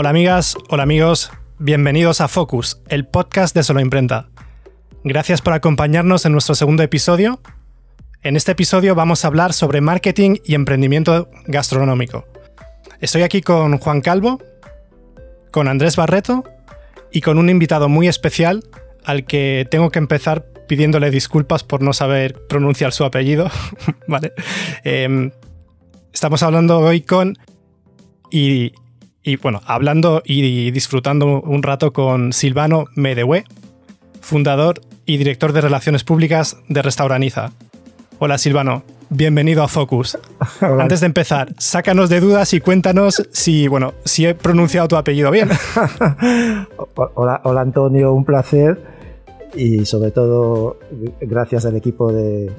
Hola amigas, hola amigos, bienvenidos a Focus, el podcast de Solo Imprenta. Gracias por acompañarnos en nuestro segundo episodio. En este episodio vamos a hablar sobre marketing y emprendimiento gastronómico. Estoy aquí con Juan Calvo, con Andrés Barreto y con un invitado muy especial al que tengo que empezar pidiéndole disculpas por no saber pronunciar su apellido. vale. Em, estamos hablando hoy con. Y, y, bueno, hablando y disfrutando un rato con Silvano Medehue, fundador y director de Relaciones Públicas de Restauraniza. Hola Silvano, bienvenido a Focus. Antes de empezar, sácanos de dudas y cuéntanos si, bueno, si he pronunciado tu apellido bien. hola, hola Antonio, un placer y sobre todo gracias al equipo de,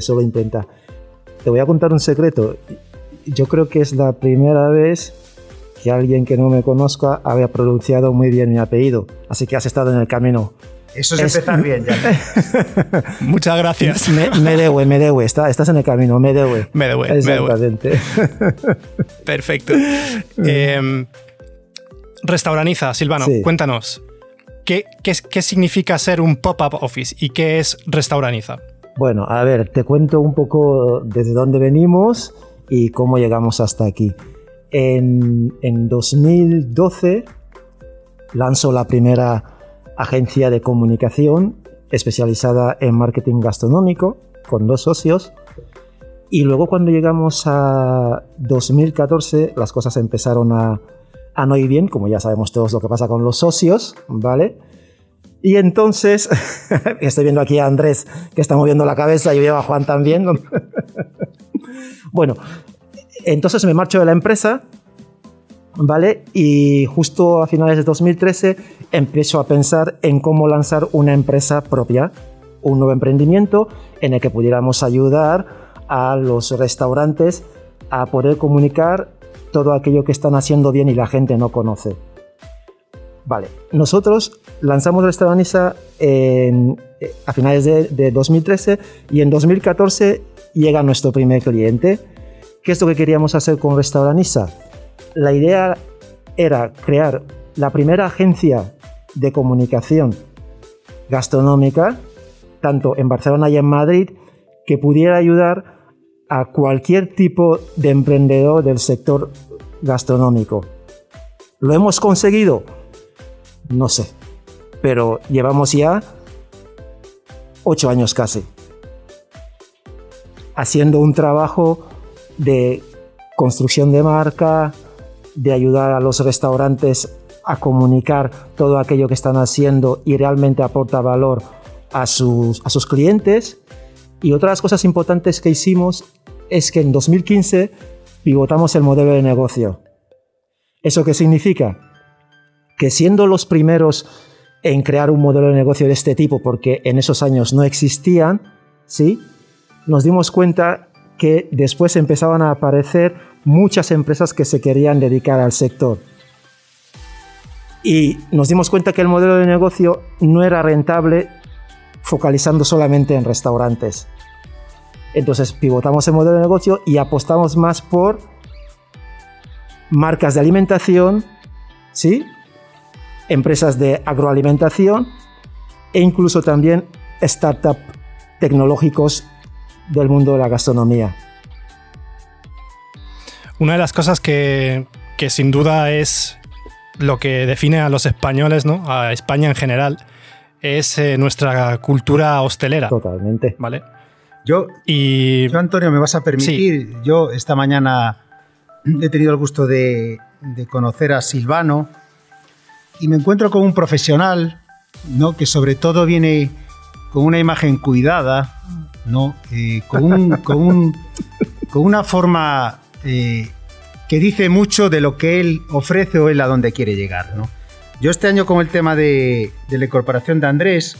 Solo Intenta. Te voy a contar un secreto. Yo creo que es la primera vez que alguien que no me conozca había pronunciado muy bien mi apellido. Así que has estado en el camino. Eso es, empezar bien ya. Muchas gracias. Me, Medewe, Medewe, estás en el camino, Medewe. Medewe, Exactamente. Perfecto. Em, restauraniza, Silvano, cuéntanos. ¿Qué, significa ser un pop-up office y qué es Restauraniza? Bueno, a ver, te cuento un poco desde dónde venimos y cómo llegamos hasta aquí. En, en 2012 lanzó la primera agencia de comunicación especializada en marketing gastronómico con dos socios. Y luego cuando llegamos a 2014 las cosas empezaron a, a no ir bien, como ya sabemos todos lo que pasa con los socios, ¿vale? Y entonces, estoy viendo aquí a Andrés que está moviendo la cabeza y veo a Juan también. bueno, entonces me marcho de la empresa, ¿vale? Y justo a finales de 2013 empiezo a pensar en cómo lanzar una empresa propia, un nuevo emprendimiento en el que pudiéramos ayudar a los restaurantes a poder comunicar todo aquello que están haciendo bien y la gente no conoce. Vale, nosotros lanzamos Restauranisa en, eh, a finales de, 2013 y en 2014 llega nuestro primer cliente. ¿Qué es lo que queríamos hacer con Restauranisa? La idea era crear la primera agencia de comunicación gastronómica, tanto en Barcelona y en Madrid, que pudiera ayudar a cualquier tipo de emprendedor del sector gastronómico. ¿Lo hemos conseguido? No sé, pero llevamos ya ocho años casi haciendo un trabajo de construcción de marca, de ayudar a los restaurantes a comunicar todo aquello que están haciendo y realmente aporta valor a sus, a sus clientes. Y otras cosas importantes que hicimos es que en 2015 pivotamos el modelo de negocio. ¿Eso qué significa? Que siendo los primeros en crear un modelo de negocio de este tipo, porque en esos años no existían, ¿sí? nos dimos cuenta que después empezaban a aparecer muchas empresas que se querían dedicar al sector. Y nos dimos cuenta que el modelo de negocio no era rentable focalizando solamente en restaurantes. Entonces pivotamos el modelo de negocio y apostamos más por marcas de alimentación, ¿sí? empresas de agroalimentación e incluso también startups tecnológicos del mundo de la gastronomía. Una de las cosas que, que sin duda es lo que define a los españoles, ¿no? a España en general, es eh, nuestra cultura hostelera. Totalmente. ¿Vale? Yo, y, yo, Antonio, me vas a permitir, yo esta mañana he tenido el gusto de, conocer a Silvano y me encuentro con un profesional, ¿no? Que sobre todo viene con una imagen cuidada, ¿no? Eh, con, con, una forma eh, que dice mucho de lo que él ofrece o él a dónde quiere llegar, ¿no? Yo este año con el tema de, de la incorporación de Andrés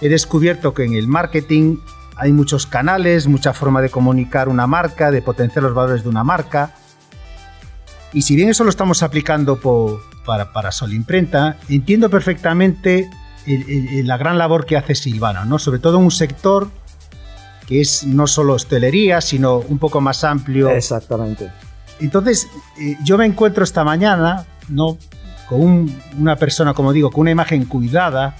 he descubierto que en el marketing hay muchos canales, mucha forma de comunicar una marca, de potenciar los valores de una marca. Y si bien eso lo estamos aplicando para, para Sol Imprenta, entiendo perfectamente la gran labor que hace Silvano, ¿no? sobre todo en un sector que es no solo hostelería, sino un poco más amplio. Exactamente. Entonces, eh, yo me encuentro esta mañana ¿no? Con una persona, como digo, con una imagen cuidada,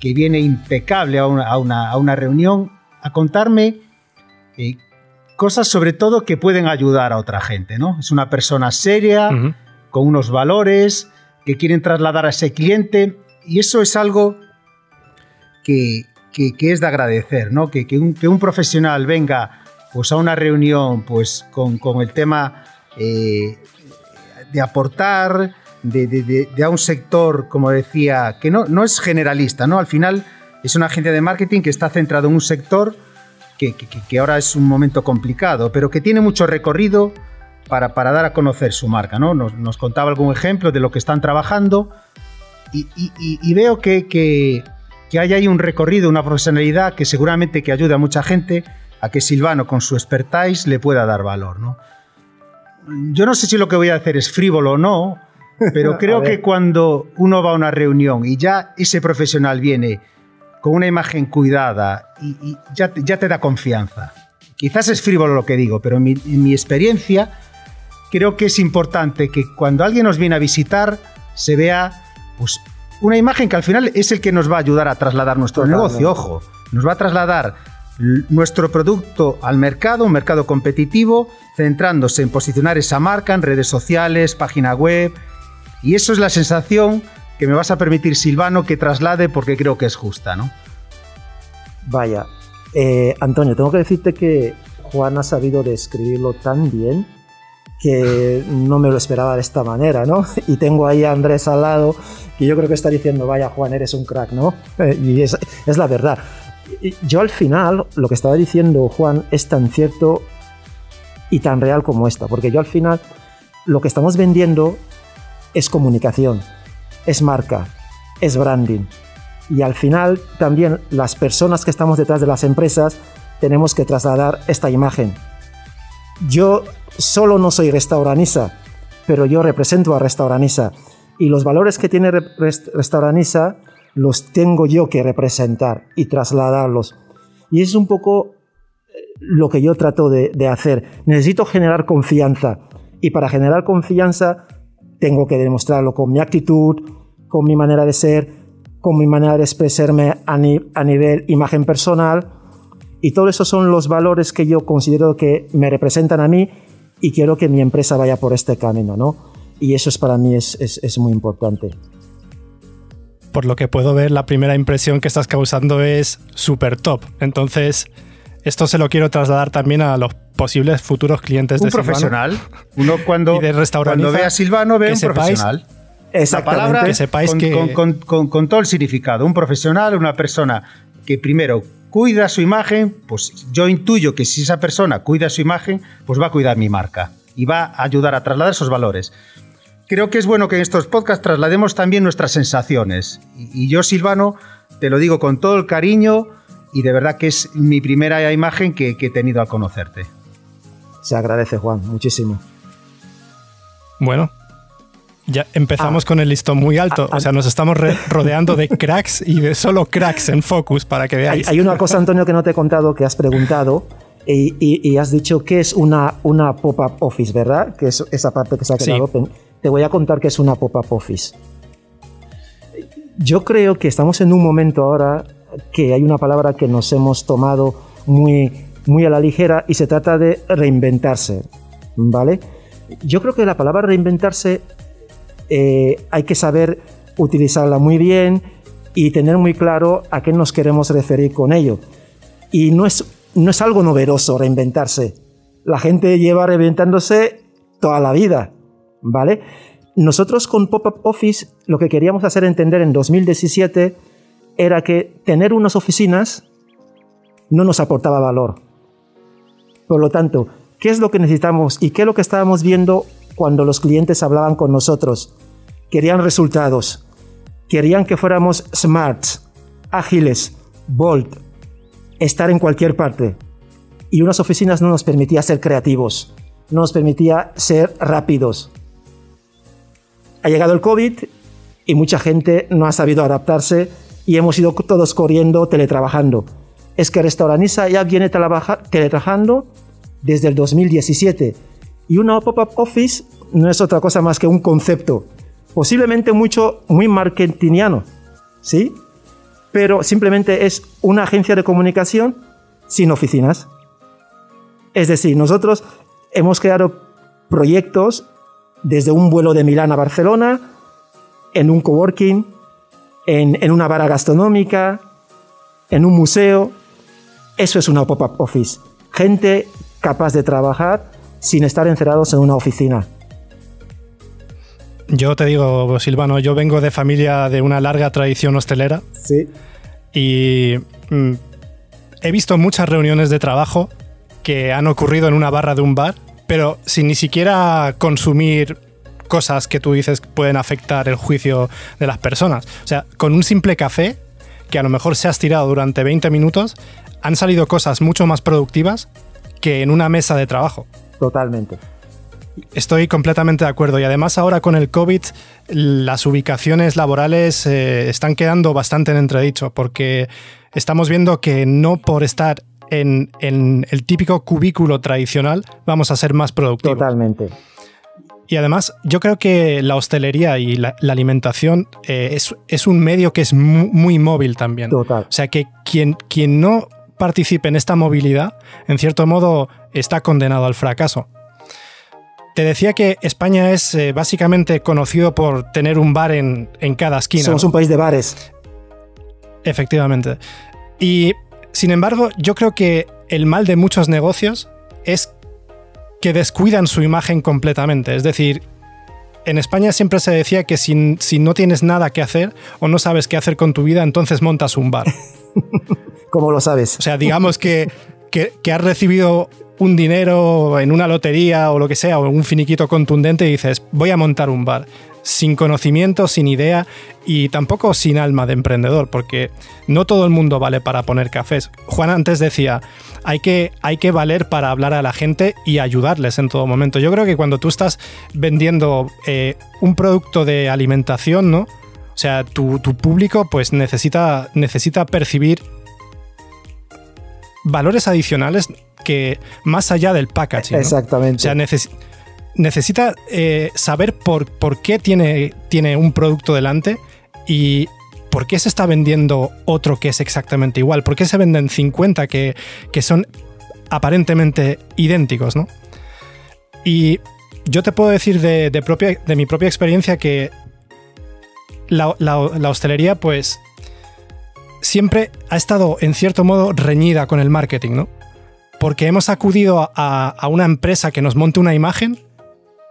que viene impecable a una, reunión, a contarme eh, cosas sobre todo que pueden ayudar a otra gente, ¿no? Es una persona seria, con unos valores, que quieren trasladar a ese cliente, y eso es algo que, es de agradecer, ¿no? Que, un, profesional venga pues, a una reunión pues, con, el tema eh, de aportar, de, a un sector, como decía, que no, no es generalista, ¿no? Al final es un agente de marketing que está centrado en un sector que, ahora es un momento complicado, pero que tiene mucho recorrido para, para dar a conocer su marca, ¿no? Nos, contaba algún ejemplo de lo que están trabajando y, veo que, que, hay ahí un recorrido, una profesionalidad que seguramente que ayuda a mucha gente a que Silvano con su expertise le pueda dar valor, ¿no? Yo no sé si lo que voy a hacer es frívolo o no, pero creo que cuando uno va a una reunión y ya ese profesional viene con una imagen cuidada y, ya, ya, te da confianza. Quizás es frívolo lo que digo, pero en mi, experiencia creo que es importante que cuando alguien nos viene a visitar se vea pues, una imagen que al final es el que nos va a ayudar a trasladar nuestro negocio, ojo, nos va a trasladar nuestro producto al mercado, un mercado competitivo, centrándose en posicionar esa marca en redes sociales, página web, y eso es la sensación que me vas a permitir, Silvano, que traslade porque creo que es justa, ¿no? Vaya, eh, Antonio, tengo que decirte que Juan ha sabido describirlo tan bien que no me lo esperaba de esta manera, ¿no? Y tengo ahí a Andrés al lado, que yo creo que está diciendo, vaya Juan, eres un crack, ¿no? y es, es la verdad. Yo al final, lo que estaba diciendo Juan es tan cierto y tan real como esta, porque yo al final lo que estamos vendiendo es comunicación, es marca, es branding. Y al final también las personas que estamos detrás de las empresas tenemos que trasladar esta imagen. Yo solo no soy restauranisa, pero yo represento a restauranisa. Y los valores que tiene restauranisa los tengo yo que representar y trasladarlos. Y es un poco eh, lo que yo trato de, hacer. Necesito generar confianza. Y para generar confianza tengo que demostrarlo con mi actitud, con mi manera de ser, con mi manera de expresarme a, nivel imagen personal. Y todo eso son los valores que yo considero que me representan a mí y quiero que mi empresa vaya por este camino, ¿no? Y eso es para mí es, es muy importante. Por lo que puedo ver, la primera impresión que estás causando es súper top. Entonces, esto se lo quiero trasladar también a los posibles futuros clientes un de profesional. Uno cuando, cuando ve a Silvano ve un profesional. Esa palabra que sepáis con, que... Con, todo el significado. Un profesional, una persona que primero cuida su imagen, pues yo intuyo que si esa persona cuida su imagen, pues va a cuidar mi marca y va a ayudar a trasladar esos valores. Creo que es bueno que en estos podcasts traslademos también nuestras sensaciones. Y, yo, Silvano, te lo digo con todo el cariño y de verdad que es mi primera imagen que, que he tenido al conocerte. Se agradece, Juan, muchísimo. Bueno, ya empezamos ah. con el listón muy alto. Ah, o sea, nos estamos rodeando de cracks y de solo cracks en Focus para que veáis. Hay, una cosa, Antonio, que no te he contado, que has preguntado y, has dicho que es una, una pop-up office, ¿verdad? Que es esa parte que se ha quedado. Te voy a contar que es una pop-up office. Yo creo que estamos en un momento ahora que hay una palabra que nos hemos tomado muy muy a la ligera y se trata de reinventarse, ¿vale? Yo creo que la palabra reinventarse eh, hay que saber utilizarla muy bien y tener muy claro a qué nos queremos referir con ello. Y no es, no es algo novedoso reinventarse. La gente lleva reinventándose toda la vida, ¿vale? Nosotros con Pop-Up Office lo que queríamos hacer entender en 2017 era que tener unas oficinas no nos aportaba valor. Por lo tanto, ¿qué es lo que necesitamos y qué es lo que estábamos viendo cuando los clientes hablaban con nosotros? Querían resultados, querían que fuéramos smart, ágiles, bold, estar en cualquier parte. Y unas oficinas no nos permitía ser creativos, no nos permitía ser rápidos. Ha llegado el COVID y mucha gente no ha sabido adaptarse y hemos ido todos corriendo teletrabajando es que Restauraniza ya viene teletrabajando desde el 2017 y una pop-up office no es otra cosa más que un concepto. posiblemente mucho, muy marketingiano, ¿sí? Pero simplemente es una agencia de comunicación sin oficinas. Es decir, nosotros hemos creado proyectos desde un vuelo de Milán a Barcelona, en un coworking, en, en una vara gastronómica, en un museo. Eso es una pop-up office. Gente capaz de trabajar sin estar encerrados en una oficina. Yo te digo, Silvano, yo vengo de familia de una larga tradición hostelera. Sí. Y mm, he visto muchas reuniones de trabajo que han ocurrido en una barra de un bar, pero sin ni siquiera consumir cosas que tú dices pueden afectar el juicio de las personas. O sea, con un simple café, que a lo mejor se ha estirado durante 20 minutos, han salido cosas mucho más productivas que en una mesa de trabajo. Totalmente. Estoy completamente de acuerdo y además ahora con el COVID las ubicaciones laborales eh, están quedando bastante en entredicho porque estamos viendo que no por estar en, el típico cubículo tradicional vamos a ser más productivos. Totalmente. Y además yo creo que la hostelería y la, alimentación eh, es, un medio que es muy, móvil también. Total. O sea que quien, quien no participe en esta movilidad, en cierto modo, está condenado al fracaso. Te decía que España es eh, básicamente conocido por tener un bar en, cada esquina. Somos un país de bares. Efectivamente. Y sin embargo, yo creo que el mal de muchos negocios es que descuidan su imagen completamente. Es decir, en España siempre se decía que si, si, no tienes nada que hacer o no sabes qué hacer con tu vida, entonces montas un bar. ¿Cómo lo sabes? O sea, digamos que, que, que has recibido un dinero en una lotería o lo que sea, o un finiquito contundente y dices, voy a montar un bar. Sin conocimiento, sin idea y tampoco sin alma de emprendedor, porque no todo el mundo vale para poner cafés. Juan antes decía, hay que, hay que valer para hablar a la gente y ayudarles en todo momento. Yo creo que cuando tú estás vendiendo eh, un producto de alimentación, ¿no? O sea, tu, tu público pues necesita, necesita percibir valores adicionales que más allá del packaging. Exactamente. O sea, necesita eh, saber por, por qué tiene, tiene un producto delante y por qué se está vendiendo otro que es exactamente igual. ¿Por qué se venden 50 que, son aparentemente idénticos, ¿no? Y yo te puedo decir de, propia, de mi propia experiencia que la, la, hostelería, pues, siempre ha estado en cierto modo reñida con el marketing, ¿no? porque hemos acudido a, una empresa que nos monte una imagen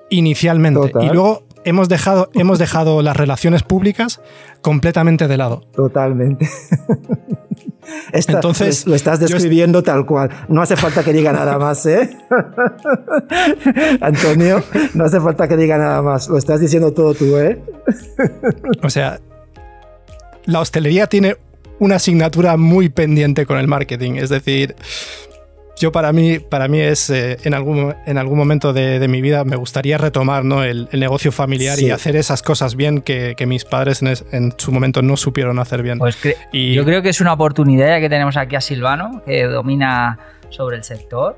inicialmente y luego hemos dejado, hemos dejado las relaciones públicas completamente de lado. Totalmente. Entonces, lo estás describiendo tal cual. No hace falta que diga nada más, ¿eh? Antonio, no hace falta que diga nada más. Lo estás diciendo todo tú, ¿eh? o sea, la hostelería tiene una asignatura muy pendiente con el marketing. Es decir, yo para mí, para mí es eh, en, algún, en algún momento de, mi vida me gustaría retomar ¿no? el, negocio familiar y hacer esas cosas bien que, mis padres en, su momento no supieron hacer bien. Pues y... Yo creo que es una oportunidad ya que tenemos aquí a Silvano, que domina sobre el sector,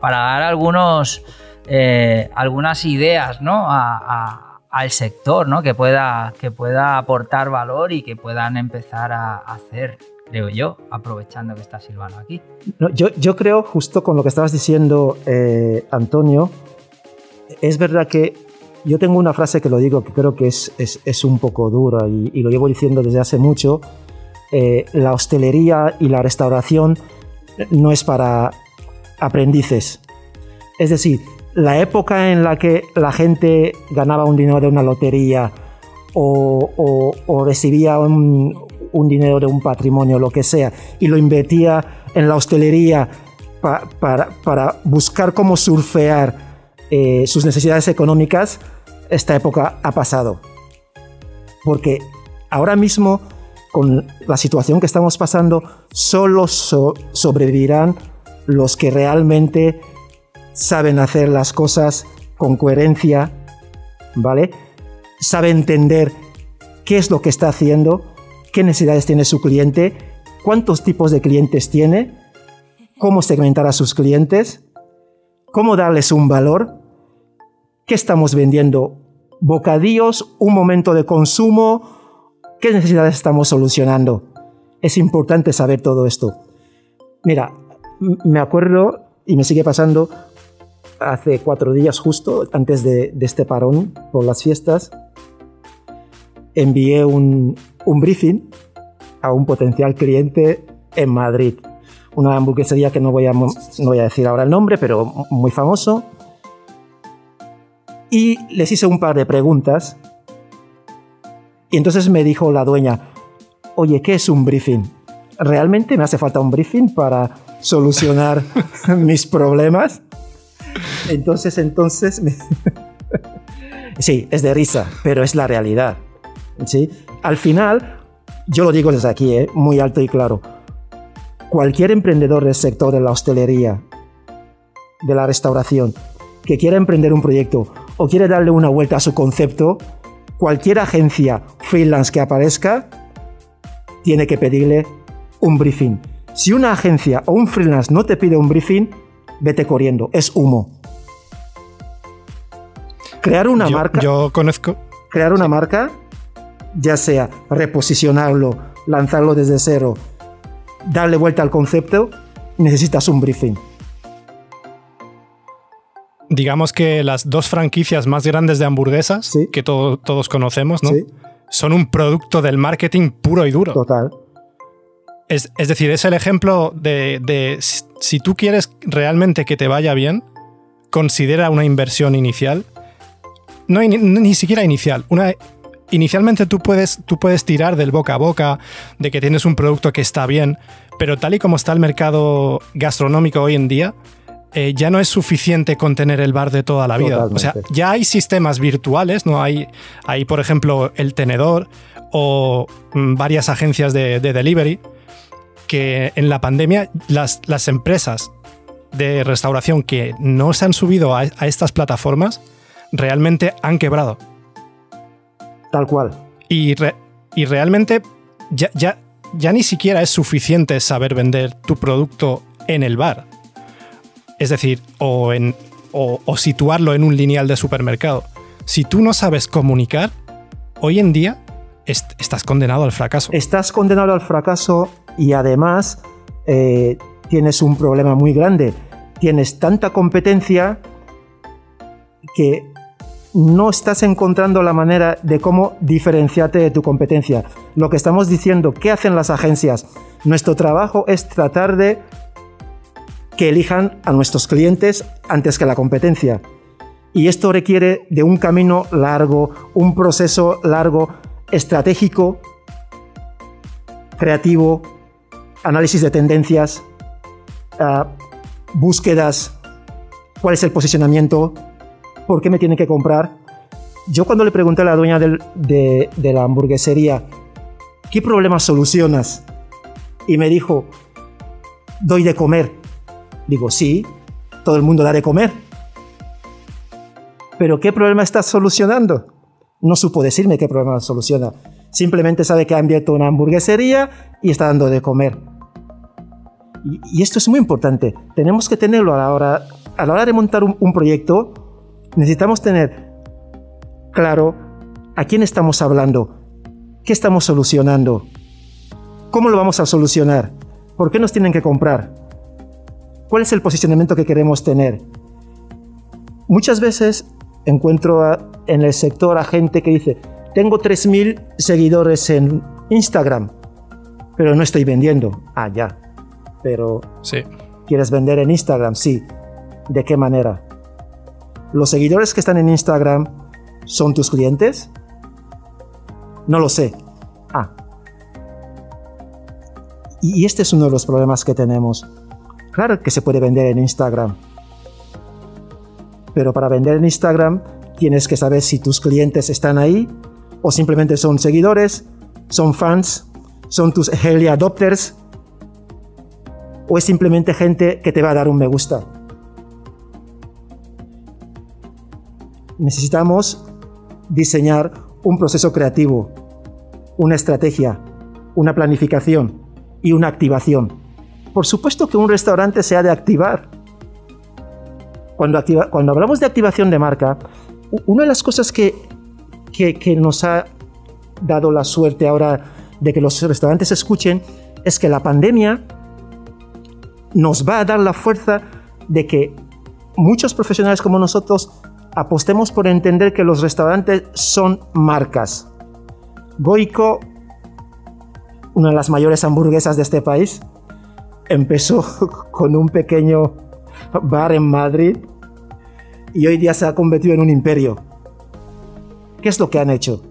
para dar algunos, eh, algunas ideas ¿no? Al sector ¿no? que, pueda, que pueda aportar valor y que puedan empezar a hacer creo yo, aprovechando que está Silvano aquí. yo, yo, creo, justo con lo que estabas diciendo, eh, Antonio, es verdad que yo tengo una frase que lo digo que creo que es, es, es un poco dura y, lo llevo diciendo desde hace mucho. Eh, la hostelería y la restauración no es para aprendices. Es decir, la época en la que la gente ganaba un dinero de una lotería o, recibía un, un dinero de un patrimonio, lo que sea, y lo invertía en la hostelería para, buscar cómo surfear eh, sus necesidades económicas, esta época ha pasado. Porque ahora mismo, con la situación que estamos pasando, solo sobrevivirán los que realmente saben hacer las cosas con coherencia, ¿vale? Sabe entender qué es lo que está haciendo qué necesidades tiene su cliente, cuántos tipos de clientes tiene, cómo segmentar a sus clientes, cómo darles un valor, qué estamos vendiendo bocadillos, un momento de consumo, qué necesidades estamos solucionando. Es importante saber todo esto. Mira, me acuerdo y me sigue pasando hace cuatro días justo antes de, este parón por las fiestas, envié un, un briefing a un potencial cliente en Madrid. Una hamburguesería que no voy, a, no voy a decir ahora el nombre, pero muy famoso. Y les hice un par de preguntas. Y entonces me dijo la dueña, oye, ¿qué es un briefing? ¿Realmente me hace falta un briefing para solucionar mis problemas? Entonces, entonces... sí, es de risa, pero es la realidad. ¿sí? Al final, yo lo digo desde aquí, ¿eh? muy alto y claro. Cualquier emprendedor del sector de la hostelería, de la restauración, que quiera emprender un proyecto o quiere darle una vuelta a su concepto, cualquier agencia freelance que aparezca, tiene que pedirle un briefing. Si una agencia o un freelance no te pide un briefing, vete corriendo, es humo. Crear una marca. Yo conozco. Crear una marca ya sea reposicionarlo, lanzarlo desde cero, darle vuelta al concepto, necesitas un briefing. Digamos que las dos franquicias más grandes de hamburguesas, que todos conocemos, ¿no? son un producto del marketing puro y duro. Total. Es, decir, es el ejemplo de, si tú quieres realmente que te vaya bien, considera una inversión inicial, no ni siquiera inicial, una inicialmente tú puedes, tú puedes tirar del boca a boca, de que tienes un producto que está bien, pero tal y como está el mercado gastronómico hoy en día, eh, ya no es suficiente con tener el bar de toda la vida. O sea, ya hay sistemas virtuales, ¿no? Hay, hay, por ejemplo, el tenedor o mm, varias agencias de, delivery que en la pandemia las, las, empresas de restauración que no se han subido a, a estas plataformas realmente han quebrado. Tal cual. Y, y realmente ya, ya, ya ni siquiera es suficiente saber vender tu producto en el bar. Es decir, o, en, o, situarlo en un lineal de supermercado. Si tú no sabes comunicar, hoy en día estás condenado al fracaso. Estás condenado al fracaso y además eh, tienes un problema muy grande. Tienes tanta competencia que no estás encontrando la manera de cómo diferenciarte de tu competencia. Lo que estamos diciendo, ¿qué hacen las agencias? Nuestro trabajo es tratar de que elijan a nuestros clientes antes que la competencia. Y esto requiere de un camino largo, un proceso largo, estratégico, creativo, análisis de tendencias, ah, búsquedas, cuál es el posicionamiento, ¿por qué me tienen que comprar? Yo cuando le pregunté a la dueña de, la hamburguesería, ¿qué problemas solucionas? Y me dijo, doy de comer. Digo, sí, todo el mundo da de comer. Pero ¿qué problema estás solucionando? No supo decirme qué problema soluciona. Simplemente sabe que ha abierto una hamburguesería y está dando de comer. Y, esto es muy importante. Tenemos que tenerlo a la hora, a la hora de montar un proyecto necesitamos tener claro a quién estamos hablando, qué estamos solucionando, cómo lo vamos a solucionar, por qué nos tienen que comprar, cuál es el posicionamiento que queremos tener. Muchas veces encuentro en el sector a gente que dice, tengo 3.000 seguidores en Instagram, pero no estoy vendiendo. Ah, ya. Pero... Sí. ¿Quieres vender en Instagram? Sí. ¿De qué manera? ¿Los seguidores que están en Instagram son tus clientes? No lo sé. Ah. Y este es uno de los problemas que tenemos. Claro que se puede vender en Instagram. Pero para vender en Instagram tienes que saber si tus clientes están ahí o simplemente son seguidores, son fans, son tus early adopters o es simplemente gente que te va a dar un me gusta. Necesitamos diseñar un proceso creativo, una estrategia, una planificación y una activación. Por supuesto que un restaurante se ha de activar. Cuando, hablamos de activación de marca, una de las cosas que que, que nos ha dado la suerte ahora de que los restaurantes escuchen es que la pandemia nos va a dar la fuerza de que muchos profesionales como nosotros apostemos por entender que los restaurantes son marcas. Goico, una de las mayores hamburguesas de este país, empezó con un pequeño bar en Madrid y hoy día se ha convertido en un imperio. ¿Qué es lo que han hecho?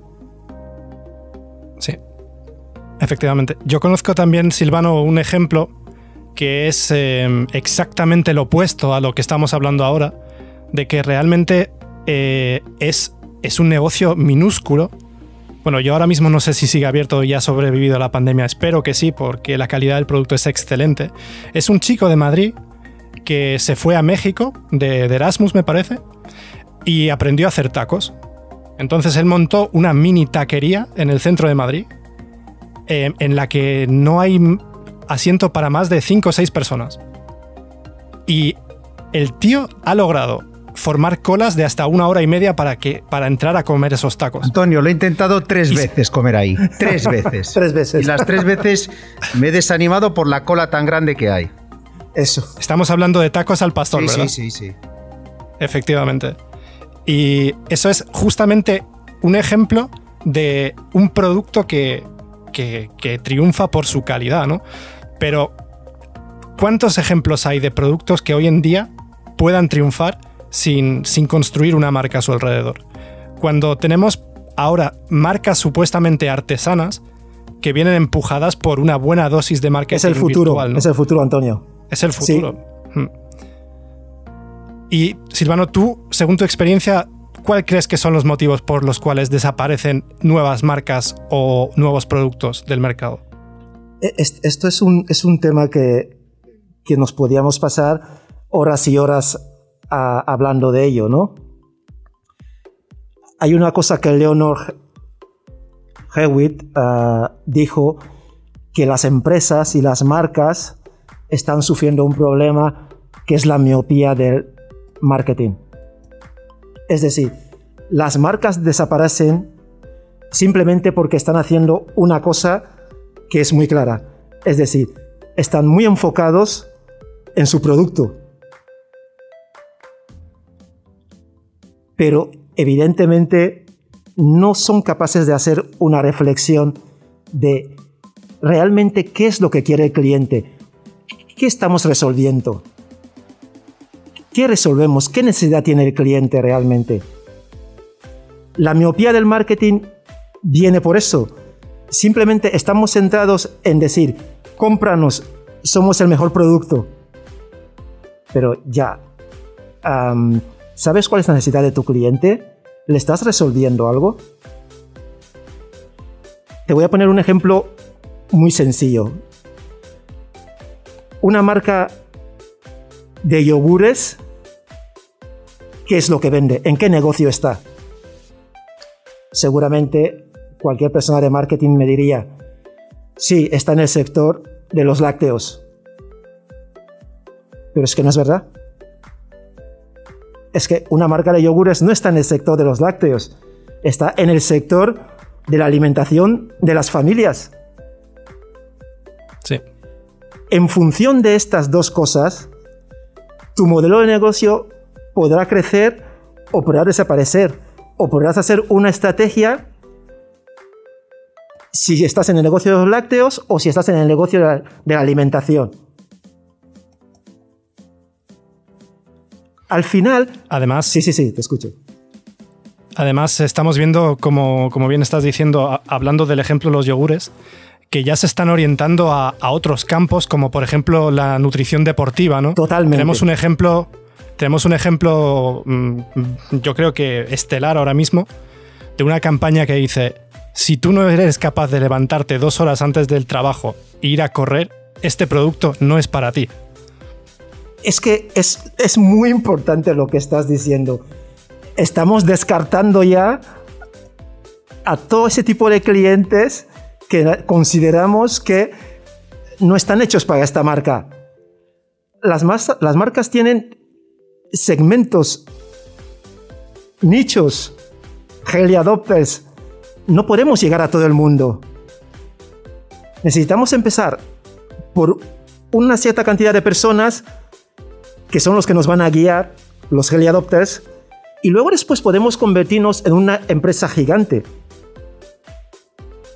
Sí, efectivamente. Yo conozco también, Silvano, un ejemplo que es em, exactamente lo opuesto a lo que estamos hablando ahora, de que realmente eh, es, es un negocio minúsculo. Bueno, yo ahora mismo no sé si sigue abierto y ha sobrevivido a la pandemia, espero que sí, porque la calidad del producto es excelente. Es un chico de Madrid que se fue a México, de, Erasmus me parece, y aprendió a hacer tacos. Entonces él montó una mini taquería en el centro de Madrid, eh, en la que no hay asiento para más de 5 o 6 personas. Y el tío ha logrado formar colas de hasta una hora y media para, que, para entrar a comer esos tacos. Antonio, lo he intentado tres veces comer ahí. Tres veces. tres veces. Y las tres veces me he desanimado por la cola tan grande que hay. Eso. Estamos hablando de tacos al pastor, sí, ¿verdad? Sí, sí, sí. Efectivamente. Y eso es justamente un ejemplo de un producto que, que, que triunfa por su calidad, ¿no? Pero, ¿cuántos ejemplos hay de productos que hoy en día puedan triunfar sin, sin construir una marca a su alrededor? Cuando tenemos ahora marcas supuestamente artesanas que vienen empujadas por una buena dosis de marketing. Es el futuro, es el futuro, Antonio. Es el futuro. Hmm. Y Silvano, tú, según tu experiencia, ¿cuál crees que son los motivos por los cuales desaparecen nuevas marcas o nuevos productos del mercado? E, esto es un, es un tema que, que nos podíamos pasar horas y horas hablando de ello, ¿no? Hay una cosa que Leonor Hewitt ah, dijo que las empresas y las marcas están sufriendo un problema que es la miopía del marketing. Es decir, las marcas desaparecen simplemente porque están haciendo una cosa que es muy clara. Es decir, están muy enfocados en su producto. Pero evidentemente no son capaces de hacer una reflexión de realmente qué es lo que quiere el cliente, ¿Qué estamos resolviendo? ¿Qué resolvemos? ¿Qué necesidad tiene el cliente realmente? La miopía del marketing viene por eso. Simplemente estamos centrados en decir, cómpranos, somos el mejor producto. Pero ya, ¿sabes cuál es la necesidad de tu cliente? ¿Le estás resolviendo algo? Te voy a poner un ejemplo muy sencillo una marca de yogures, ¿qué es lo que vende? ¿En qué negocio está? Seguramente cualquier persona de marketing me diría, sí, está en el sector de los lácteos. Pero es que no es verdad. Es que una marca de yogures no está en el sector de los lácteos, está en el sector de la alimentación de las familias. Sí. En función de estas dos cosas, tu modelo de negocio podrá crecer o podrá desaparecer, o podrás hacer una estrategia si estás en el negocio de los lácteos o si estás en el negocio de la, alimentación. Al final... Además... Sí, sí, sí, te escucho. Además, estamos viendo, como, como bien estás diciendo, hablando del ejemplo de los yogures, que ya se están orientando a, otros campos, como por ejemplo la nutrición deportiva, ¿no? Totalmente. Tenemos un ejemplo, tenemos un ejemplo, mm, yo creo que estelar ahora mismo, de una campaña que dice: si tú no eres capaz de levantarte dos horas antes del trabajo e ir a correr, este producto no es para ti. Es que es, es muy importante lo que estás diciendo. Estamos descartando ya a todo ese tipo de clientes que consideramos que no están hechos para esta marca. Las, las marcas tienen segmentos, nichos early adopters. No podemos llegar a todo el mundo. Necesitamos empezar por una cierta cantidad de personas que son los que nos van a guiar, los early adopters, y luego después podemos convertirnos en una empresa gigante.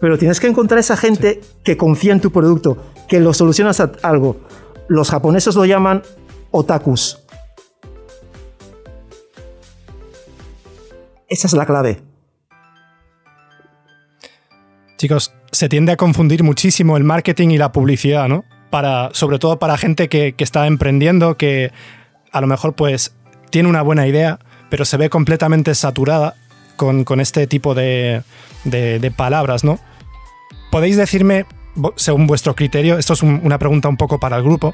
Pero tienes que encontrar esa gente que confía en tu producto, que lo solucionas a algo. Los japoneses lo llaman otakus. Esa es la clave. Chicos, se tiende a confundir muchísimo el marketing y la publicidad, ¿no? Para, sobre todo para gente que, está emprendiendo, que a lo mejor pues tiene una buena idea, pero se ve completamente saturada con, este tipo de, palabras, ¿no? ¿Podéis decirme, según vuestro criterio, esto es una pregunta un poco para el grupo,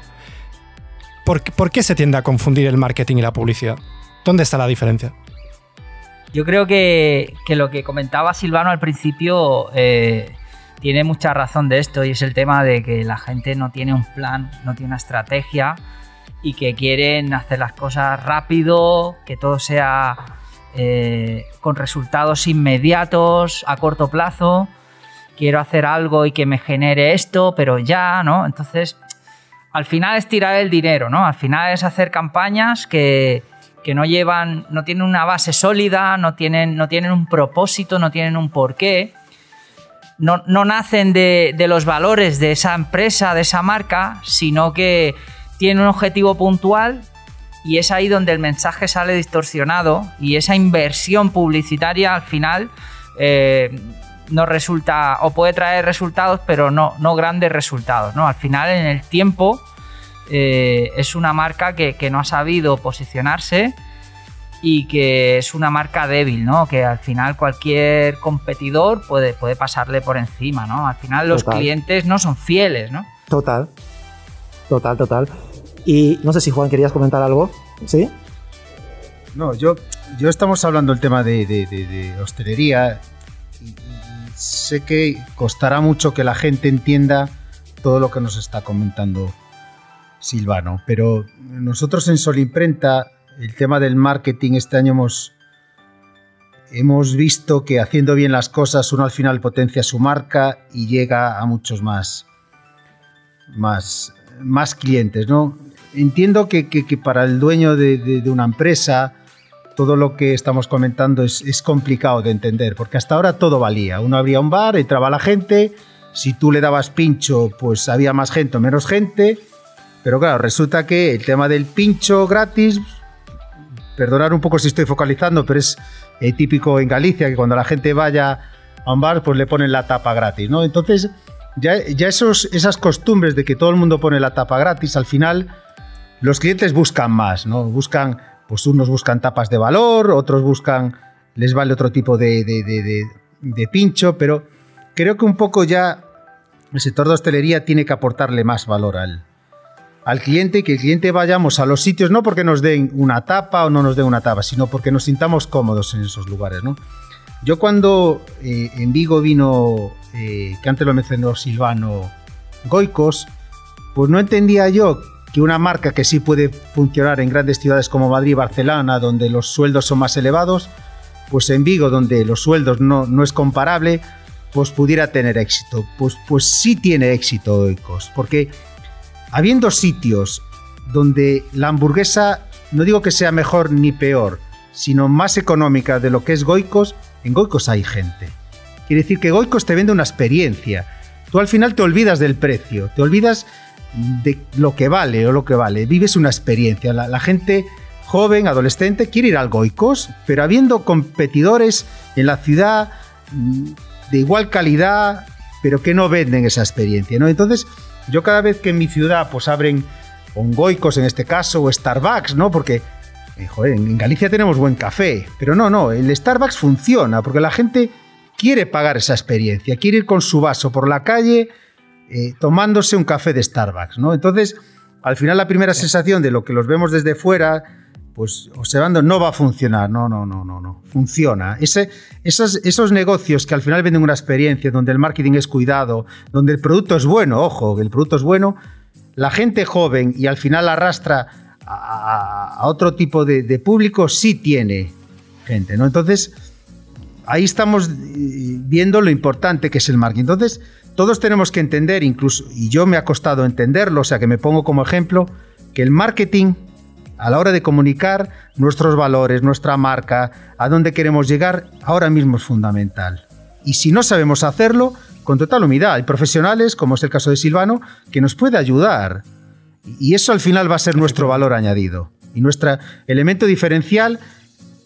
¿por, ¿por qué se tiende a confundir el marketing y la publicidad? ¿Dónde está la diferencia? Yo creo que, lo que comentaba Silvano al principio eh, tiene mucha razón de esto y es el tema de que la gente no tiene un plan, no tiene una estrategia y que quieren hacer las cosas rápido, que todo sea eh, con resultados inmediatos, a corto plazo. Quiero hacer algo y que me genere esto, pero ya, ¿no? Entonces, al final es tirar el dinero, ¿no? Al final es hacer campañas que, que no llevan, no tienen una base sólida, no tienen, no tienen un propósito, no tienen un porqué, no, no nacen de, los valores de esa empresa, de esa marca, sino que tienen un objetivo puntual y es ahí donde el mensaje sale distorsionado y esa inversión publicitaria al final eh, no resulta o puede traer resultados, pero no, no grandes resultados. ¿no? Al final, en el tiempo, eh, es una marca que, no ha sabido posicionarse y que es una marca débil, ¿no? Que al final cualquier competidor puede, puede pasarle por encima, ¿no? Al final los clientes no son fieles, ¿no? Total. Total, total. Y no sé si Juan querías comentar algo, ¿sí? No, yo, yo estamos hablando del tema de, hostelería y sé que costará mucho que la gente entienda todo lo que nos está comentando Silvano. Pero nosotros en Solimprenta, el tema del marketing este año hemos, hemos visto que haciendo bien las cosas uno al final potencia su marca y llega a muchos más, más, más clientes. ¿no? Entiendo que, para el dueño de, una empresa todo lo que estamos comentando es, es, complicado de entender, porque hasta ahora todo valía. Uno abría un bar, entraba la gente, si tú le dabas pincho, pues había más gente o menos gente, pero claro, resulta que el tema del pincho gratis, perdonar un poco si estoy focalizando, pero es eh, típico en Galicia que cuando la gente vaya a un bar, pues le ponen la tapa gratis, ¿no? Entonces, ya, ya esos, esas costumbres de que todo el mundo pone la tapa gratis, al final los clientes buscan más, ¿no? Buscan, pues unos buscan tapas de valor, otros buscan, les vale otro tipo de, de pincho, pero creo que un poco ya el sector de hostelería tiene que aportarle más valor al, al cliente que el cliente vayamos a los sitios no porque nos den una tapa o no nos den una tapa, sino porque nos sintamos cómodos en esos lugares. ¿no? Yo cuando eh, en Vigo vino, eh, que antes lo mencionó Silvano, Goicos, pues no entendía yo que una marca que sí puede funcionar en grandes ciudades como Madrid Barcelona, donde los sueldos son más elevados, pues en Vigo, donde los sueldos no, no es comparable, pues pudiera tener éxito. Pues, pues sí tiene éxito Goicos, porque Habiendo sitios donde la hamburguesa, no digo que sea mejor ni peor, sino más económica de lo que es Goicos, en Goicos hay gente. Quiere decir que Goicos te vende una experiencia. Tú al final te olvidas del precio, te olvidas de lo que vale o lo que vale. Vives una experiencia. La, gente joven, adolescente, quiere ir al Goicos, pero habiendo competidores en la ciudad mm, de igual calidad, pero que no venden esa experiencia. ¿no? Entonces, yo cada vez que en mi ciudad pues abren Ongoicos en este caso o Starbucks, ¿no? Porque eh, en Galicia tenemos buen café, pero no, no, el Starbucks funciona porque la gente quiere pagar esa experiencia, quiere ir con su vaso por la calle eh, tomándose un café de Starbucks, ¿no? Entonces, al final la primera sensación de lo que los vemos desde fuera pues observando no va a funcionar. No, no, no, no, no. Funciona. Ese, esos, esos negocios que al final venden una experiencia, donde el marketing es cuidado, donde el producto es bueno, ojo, el producto es bueno, la gente joven y al final arrastra a, otro tipo de, público, sí tiene gente, ¿no? Entonces, ahí estamos eh, viendo lo importante que es el marketing. Entonces, todos tenemos que entender, incluso, y yo me ha costado entenderlo, o sea que me pongo como ejemplo, que el marketing a la hora de comunicar nuestros valores, nuestra marca, a dónde queremos llegar, ahora mismo es fundamental. Y si no sabemos hacerlo, con total humildad, hay profesionales, como es el caso de Silvano, que nos puede ayudar. Y eso al final va a ser nuestro valor añadido. Y nuestro elemento diferencial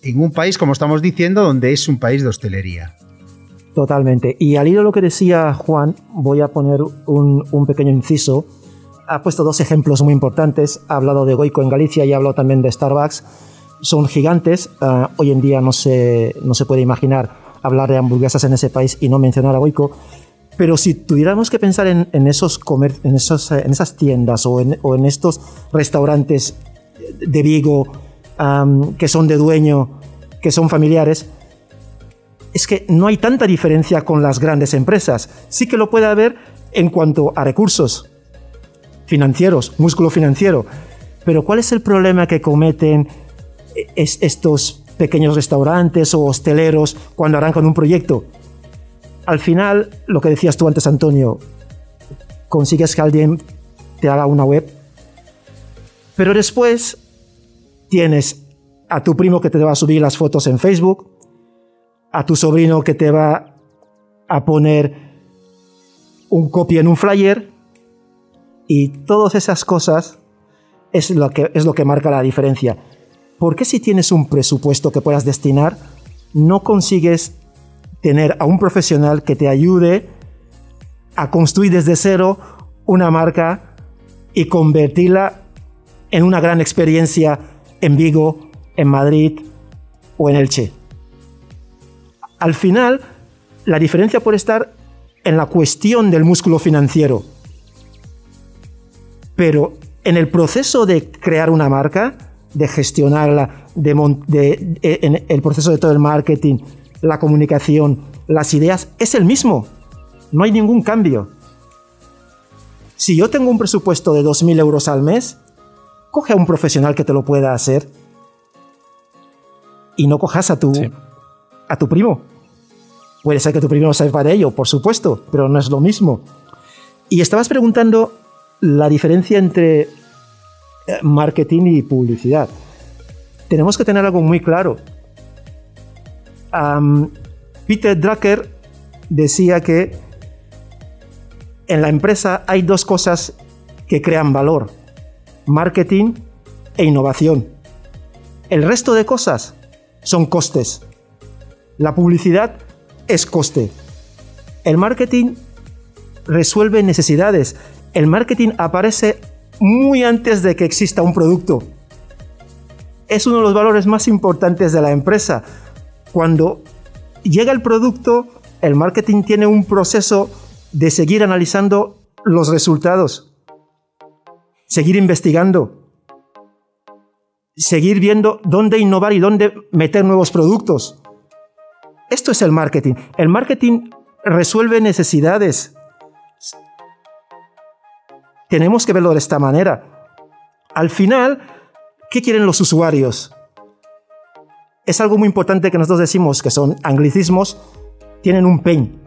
en un país, como estamos diciendo, donde es un país de hostelería. Totalmente. Y al hilo lo que decía Juan, voy a poner un, pequeño inciso. Ha puesto dos ejemplos muy importantes. Ha hablado de Goico en Galicia y ha hablado también de Starbucks. Son gigantes. Ah, hoy en día no se, no se puede imaginar hablar de hamburguesas en ese país y no mencionar a Goico. Pero si tuviéramos que pensar en, esos comer, en, esos, en esas tiendas o en, o en estos restaurantes de Vigo que son de dueño, que son familiares, es que no hay tanta diferencia con las grandes empresas. Sí que lo puede haber en cuanto a recursos financieros, músculo financiero. Pero ¿cuál es el problema que cometen estos pequeños restaurantes o hosteleros cuando arrancan un proyecto? Al final, lo que decías tú antes, Antonio, consigues que alguien te haga una web, pero después tienes a tu primo que te va a subir las fotos en Facebook, a tu sobrino que te va a poner un copy en un flyer y todas esas cosas es lo que, es lo que marca la diferencia. ¿Por qué si tienes un presupuesto que puedas destinar, no consigues tener a un profesional que te ayude a construir desde cero una marca y convertirla en una gran experiencia en Vigo, en Madrid o en Elche? Al final, la diferencia puede estar en la cuestión del músculo financiero. Pero en el proceso de crear una marca, de gestionarla, de, en el proceso de todo el marketing, la comunicación, las ideas, es el mismo. No hay ningún cambio. Si yo tengo un presupuesto de 2.000 euros al mes, coge a un profesional que te lo pueda hacer y no cojas a tu, a tu primo. Puede ser que tu primo sepa de ello, por supuesto, pero no es lo mismo. Y estabas preguntando la diferencia entre eh, marketing y publicidad. Tenemos que tener algo muy claro. Peter Drucker decía que en la empresa hay dos cosas que crean valor, marketing e innovación. El resto de cosas son costes. La publicidad es coste. El marketing resuelve necesidades. El marketing aparece muy antes de que exista un producto. Es uno de los valores más importantes de la empresa. Cuando llega el producto, el marketing tiene un proceso de seguir analizando los resultados, seguir investigando, seguir viendo dónde innovar y dónde meter nuevos productos. Esto es el marketing. El marketing resuelve necesidades. Tenemos que verlo de esta manera. Al final, ¿qué quieren los usuarios? Es algo muy importante que nosotros decimos que son anglicismos, tienen un pain.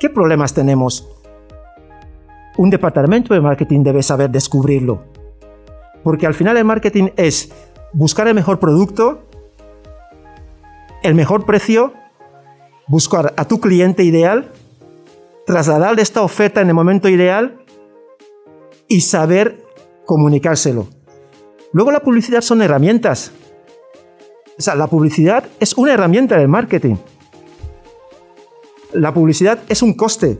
¿Qué problemas tenemos? Un departamento de marketing debe saber descubrirlo. Porque al final el marketing es buscar el mejor producto, el mejor precio, buscar a tu cliente ideal, trasladarle esta oferta en el momento ideal y saber comunicárselo. Luego la publicidad son herramientas. O sea, la publicidad es una herramienta del marketing. La publicidad es un coste,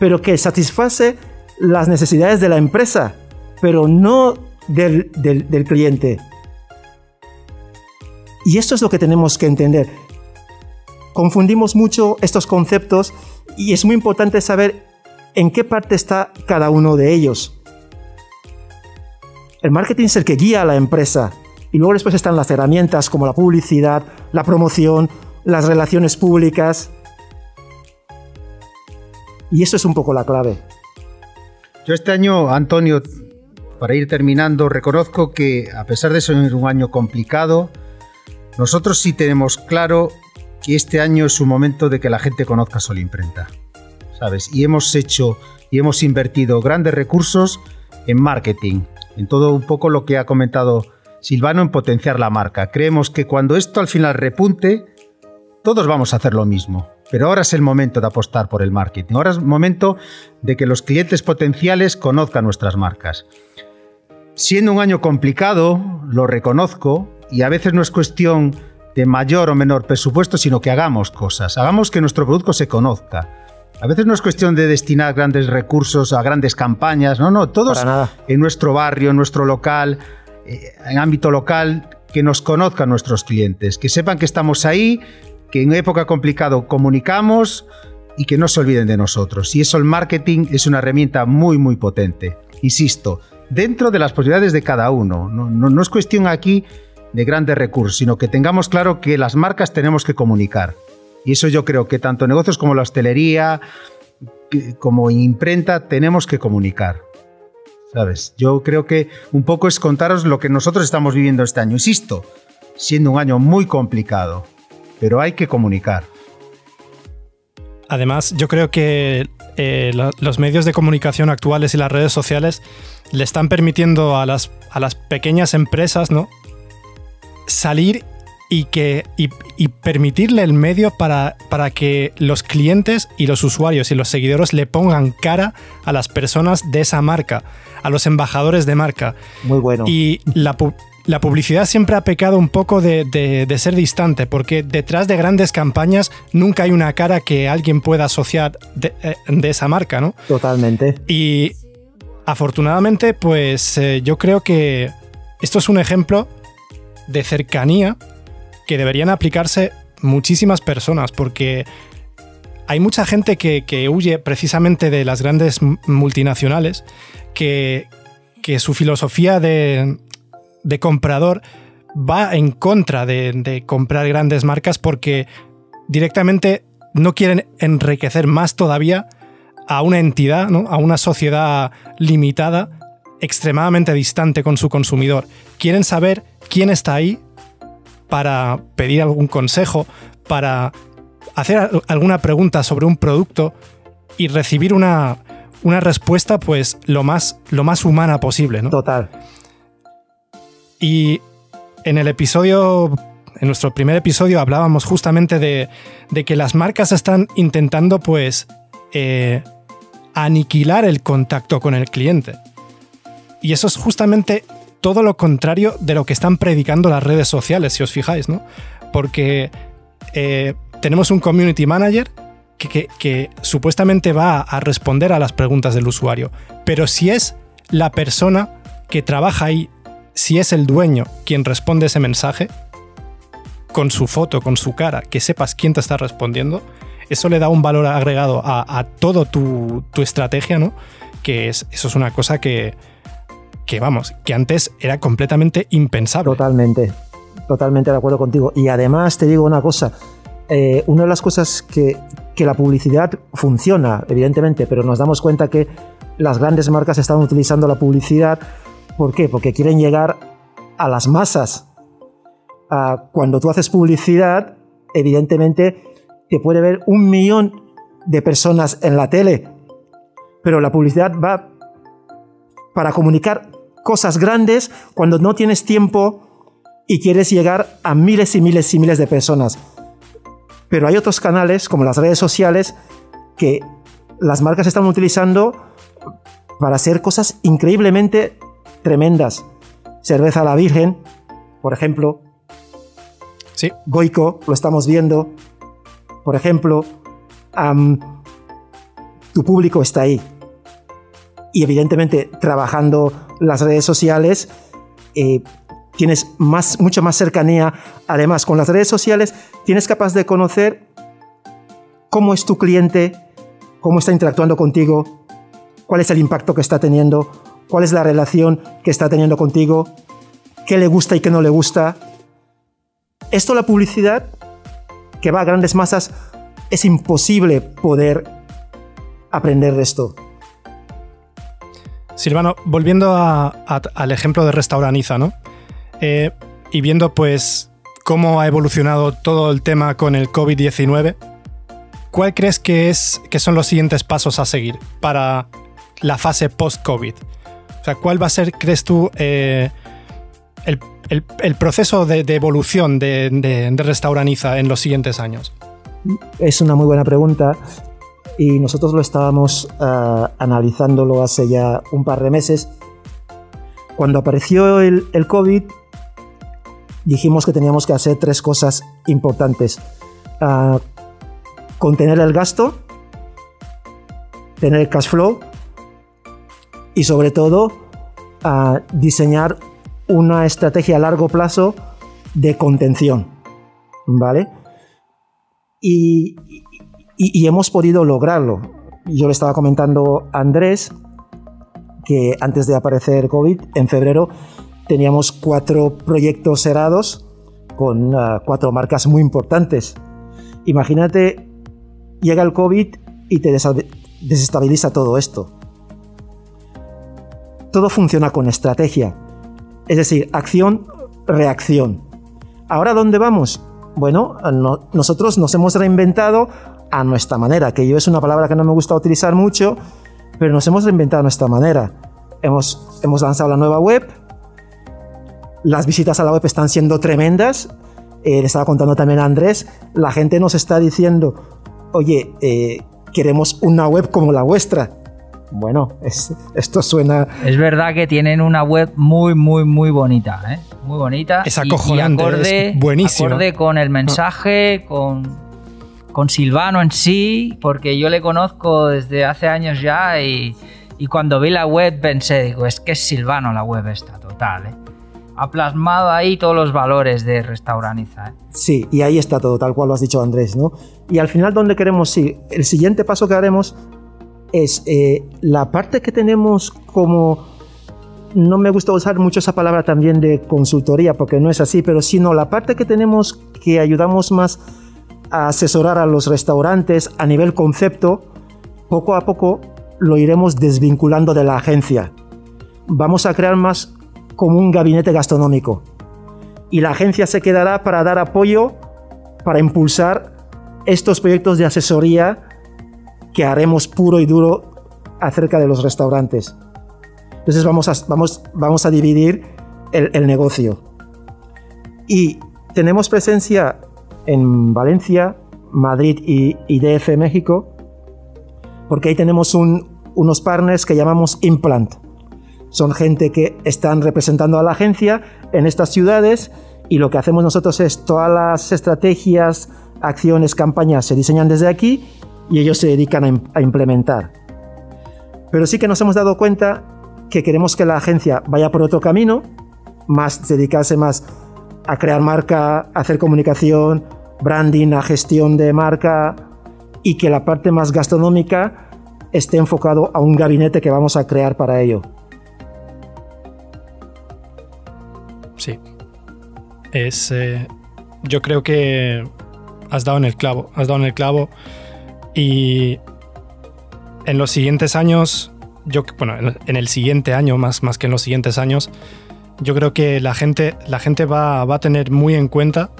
pero que satisface las necesidades de la empresa, pero no del, del, cliente. Y esto es lo que tenemos que entender. Confundimos mucho estos conceptos y es muy importante saber en qué parte está cada uno de ellos. El marketing es el que guía a la empresa y luego después están las herramientas como la publicidad, la promoción, las relaciones públicas. Y eso es un poco la clave. Yo este año, Antonio, para ir terminando, reconozco que a pesar de ser un año complicado, nosotros sí tenemos claro que este año es un momento de que la gente conozca Imprenta, ¿sabes? Y hemos hecho y hemos invertido grandes recursos en marketing, en todo un poco lo que ha comentado Silvano en potenciar la marca. Creemos que cuando esto al final repunte, todos vamos a hacer lo mismo. Pero ahora es el momento de apostar por el marketing. Ahora es el momento de que los clientes potenciales conozcan nuestras marcas. Siendo un año complicado, lo reconozco, y a veces no es cuestión de mayor o menor presupuesto, sino que hagamos cosas, hagamos que nuestro producto se conozca. A veces no es cuestión de destinar grandes recursos a grandes campañas, no, no, todos en nuestro barrio, en nuestro local, eh, en ámbito local, que nos conozcan nuestros clientes, que sepan que estamos ahí, que en época complicada comunicamos y que no se olviden de nosotros. Y eso el marketing es una herramienta muy, muy potente. Insisto, dentro de las posibilidades de cada uno. No, no es cuestión aquí de grandes recursos, sino que tengamos claro que las marcas tenemos que comunicar. Y eso yo creo que tanto negocios como la hostelería, como imprenta, tenemos que comunicar. ¿Sabes? Yo creo que un poco es contaros lo que nosotros estamos viviendo este año. Insisto, siendo un año muy complicado, pero hay que comunicar. Además, yo creo que eh, los medios de comunicación actuales y las redes sociales le están permitiendo a las, a las pequeñas empresas ¿no? Salir y, que, y, permitirle el medio para, para, que los clientes y los usuarios y los seguidores le pongan cara a las personas de esa marca, a los embajadores de marca. Muy bueno. Y la, la publicidad siempre ha pecado un poco de, de, ser distante, porque detrás de grandes campañas nunca hay una cara que alguien pueda asociar de, eh, esa marca, ¿no? Totalmente. Y afortunadamente, pues eh, yo creo que esto es un ejemplo de cercanía que deberían aplicarse muchísimas personas, porque hay mucha gente que, huye precisamente de las grandes multinacionales, que, que su filosofía de, comprador va en contra de, comprar grandes marcas porque directamente no quieren enriquecer más todavía a una entidad, a una sociedad limitada, extremadamente distante con su consumidor. Quieren saber quién está ahí para pedir algún consejo, para hacer alguna pregunta sobre un producto y recibir una, una respuesta pues lo más, lo más humana posible. ¿no? Total. Y en el episodio, en nuestro primer episodio hablábamos justamente de, que las marcas están intentando pues eh, aniquilar el contacto con el cliente. Y eso es justamente todo lo contrario de lo que están predicando las redes sociales, si os fijáis, ¿no? Porque eh, tenemos un community manager que, supuestamente va a responder a las preguntas del usuario, pero si es la persona que trabaja ahí, si es el dueño quien responde ese mensaje, con su foto, con su cara, que sepas quién te está respondiendo, eso le da un valor agregado a, a todo tu, tu, estrategia, ¿no? Que es, eso es una cosa que, que vamos, que antes era completamente impensable. Totalmente, totalmente de acuerdo contigo. Y además te digo una cosa, eh, una de las cosas que, que la publicidad funciona, evidentemente, pero nos damos cuenta que las grandes marcas están utilizando la publicidad. ¿Por qué? Porque quieren llegar a las masas. cuando tú haces publicidad, evidentemente te puede ver un millón de personas en la tele, pero la publicidad va para comunicar cosas grandes cuando no tienes tiempo y quieres llegar a miles y miles y miles de personas. Pero hay otros canales, como las redes sociales, que las marcas están utilizando para hacer cosas increíblemente tremendas. Cerveza a la Virgen, por ejemplo. Sí. Goico, lo estamos viendo. Por ejemplo, tu público está ahí y evidentemente trabajando las redes sociales eh, tienes más, mucha más cercanía. Además, con las redes sociales tienes capaz de conocer cómo es tu cliente, cómo está interactuando contigo, cuál es el impacto que está teniendo, cuál es la relación que está teniendo contigo, qué le gusta y qué no le gusta. Esto la publicidad, que va a grandes masas, es imposible poder aprender de esto. Silvano, volviendo al ejemplo de Restauraniza, ¿no? Eh, y viendo, pues, cómo ha evolucionado todo el tema con el COVID-19, ¿cuál crees que, es, son los siguientes pasos a seguir para la fase post-COVID? O sea, ¿cuál va a ser, crees tú, eh, el, proceso de, evolución de, de, Restauraniza en los siguientes años? Es una muy buena pregunta y nosotros lo estábamos uh, analizándolo hace ya un par de meses. Cuando apareció el, el COVID, dijimos que teníamos que hacer tres cosas importantes. Uh, contener el gasto, tener el cash flow y sobre todo uh, diseñar una estrategia a largo plazo de contención. ¿Vale? Y, y, hemos podido lograrlo. Yo le estaba comentando a Andrés que antes de aparecer COVID, en febrero, teníamos cuatro proyectos cerrados con ah, cuatro marcas muy importantes. Imagínate, llega el COVID y te desestabiliza todo esto. Todo funciona con estrategia. Es decir, acción, reacción. ¿Ahora dónde vamos? Bueno, nosotros nos hemos reinventado a nuestra manera, que yo es una palabra que no me gusta utilizar mucho, pero nos hemos reinventado a nuestra manera. Hemos, hemos lanzado la nueva web, las visitas a la web están siendo tremendas. Eh, le estaba contando también a Andrés, la gente nos está diciendo, oye, eh, queremos una web como la vuestra. Bueno, esto suena... Es verdad que tienen una web muy, muy, muy bonita, ¿eh? Muy bonita. Es acojonante, y, acorde, es buenísimo. Acorde con el mensaje, con, con Silvano en sí, porque yo le conozco desde hace años ya y, cuando vi la web pensé, digo, es que es Silvano la web esta, total, ¿eh? ha plasmado ahí todos los valores de Restauraniza. ¿eh? Sí, y ahí está todo, tal cual lo has dicho Andrés, ¿no? Y al final, ¿dónde queremos ir? El siguiente paso que haremos es eh, la parte que tenemos como... No me gusta usar mucho esa palabra también de consultoría, porque no es así, pero sino la parte que tenemos que ayudamos más a asesorar a los restaurantes a nivel concepto, poco a poco lo iremos desvinculando de la agencia. Vamos a crear más como un gabinete gastronómico. Y la agencia se quedará para dar apoyo, para impulsar estos proyectos de asesoría que haremos puro y duro acerca de los restaurantes. Entonces vamos a, vamos, vamos a dividir el, negocio. Y tenemos presencia en Valencia, Madrid y, DF México, porque ahí tenemos unos partners que llamamos Implant. Son gente que están representando a la agencia en estas ciudades y lo que hacemos nosotros es todas las estrategias, acciones, campañas se diseñan desde aquí y ellos se dedican a, implementar. Pero sí que nos hemos dado cuenta que queremos que la agencia vaya por otro camino, más dedicarse más a crear marca, a hacer comunicación, branding, a gestión de marca y que la parte más gastronómica esté enfocado a un gabinete que vamos a crear para ello. Sí. Es. Eh, yo creo que has dado en el clavo. Has dado en el clavo. Y en los siguientes años. Yo, bueno, en el siguiente año, más, más que en los siguientes años, yo creo que la gente, la gente va, va a tener muy en cuenta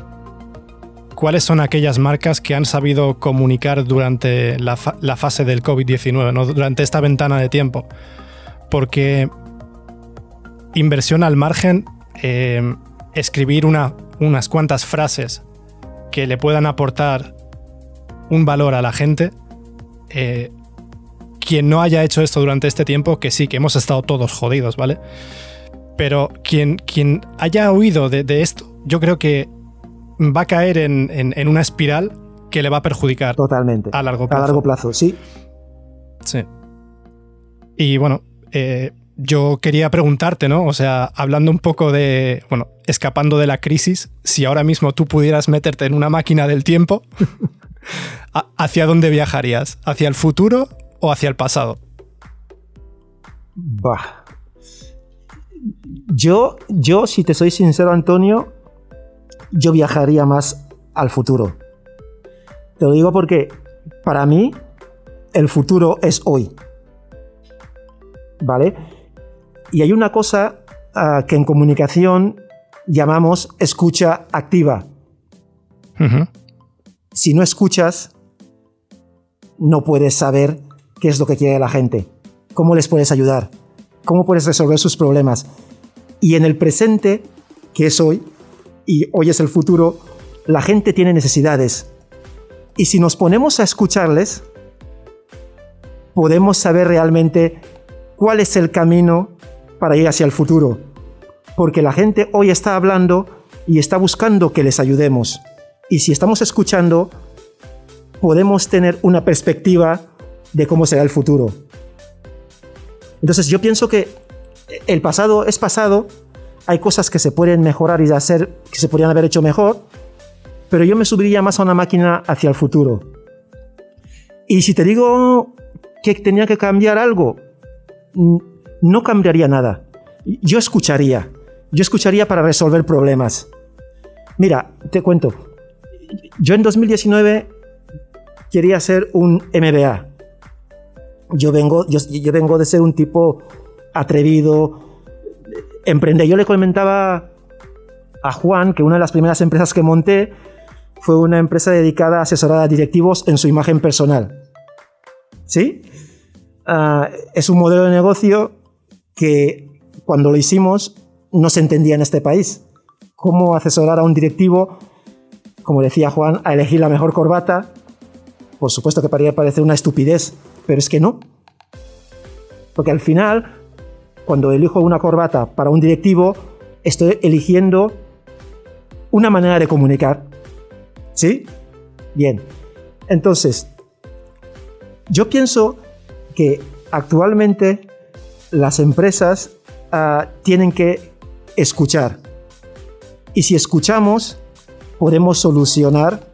cuáles son aquellas marcas que han sabido comunicar durante la, fase del COVID-19, ¿no? durante esta ventana de tiempo. Porque inversión al margen eh, escribir unas cuantas frases que le puedan aportar un valor a la gente. Eh, quien no haya hecho esto durante este tiempo, que sí, que hemos estado todos jodidos, ¿vale? Pero quien, quien haya oído de, esto, yo creo que va a caer en, una espiral que le va a perjudicar. Totalmente. A largo plazo. A largo plazo, sí. Sí. Y bueno, eh, yo quería preguntarte, ¿no? O sea, hablando un poco de, bueno, escapando de la crisis, si ahora mismo tú pudieras meterte en una máquina del tiempo, ¿hacia dónde viajarías? ¿Hacia el futuro o hacia el pasado? Bah. Yo, yo, si te soy sincero, Antonio, yo viajaría más al futuro. Te lo digo porque para mí el futuro es hoy. ¿Vale? Y hay una cosa ah, que en comunicación llamamos escucha activa. Si no escuchas, no puedes saber qué es lo que quiere la gente, cómo les puedes ayudar, cómo puedes resolver sus problemas. Y en el presente, que es hoy, y hoy es el futuro, la gente tiene necesidades. Y si nos ponemos a escucharles, podemos saber realmente cuál es el camino para ir hacia el futuro. Porque la gente hoy está hablando y está buscando que les ayudemos. Y si estamos escuchando, podemos tener una perspectiva de cómo será el futuro. Entonces yo pienso que el pasado es pasado, hay cosas que se pueden mejorar y hacer que se podrían haber hecho mejor, pero yo me subiría más a una máquina hacia el futuro. Y si te digo que tenía que cambiar algo, no cambiaría nada. Yo escucharía. Yo escucharía para resolver problemas. Mira, te cuento. Yo en 2019 quería ser un MBA. Yo vengo, yo, vengo de ser un tipo atrevido, emprende. Yo le comentaba a Juan que una de las primeras empresas que monté fue una empresa dedicada a asesorar a directivos en su imagen personal. ¿Sí? Ah, es un modelo de negocio que cuando lo hicimos no se entendía en este país. Cómo asesorar a un directivo, como decía Juan, a elegir la mejor corbata. Por supuesto que podría parecer una estupidez, pero es que no. Porque al final, cuando elijo una corbata para un directivo, estoy eligiendo una manera de comunicar. ¿Sí? Bien. Entonces, yo pienso que actualmente las empresas ah, tienen que escuchar. Y si escuchamos, podemos solucionar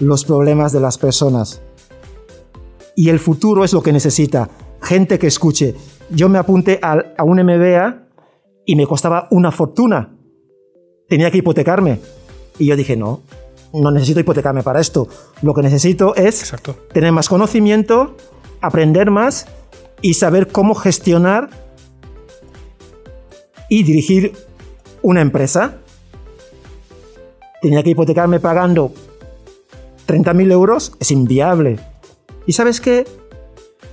los problemas de las personas. Y el futuro es lo que necesita. Gente que escuche. Yo me apunté a, a un MBA y me costaba una fortuna. Tenía que hipotecarme. Y yo dije, no, no necesito hipotecarme para esto. Lo que necesito es tener más conocimiento, aprender más y saber cómo gestionar y dirigir una empresa. Tenía que hipotecarme pagando 30.000 euros, es inviable. ¿Y sabes qué?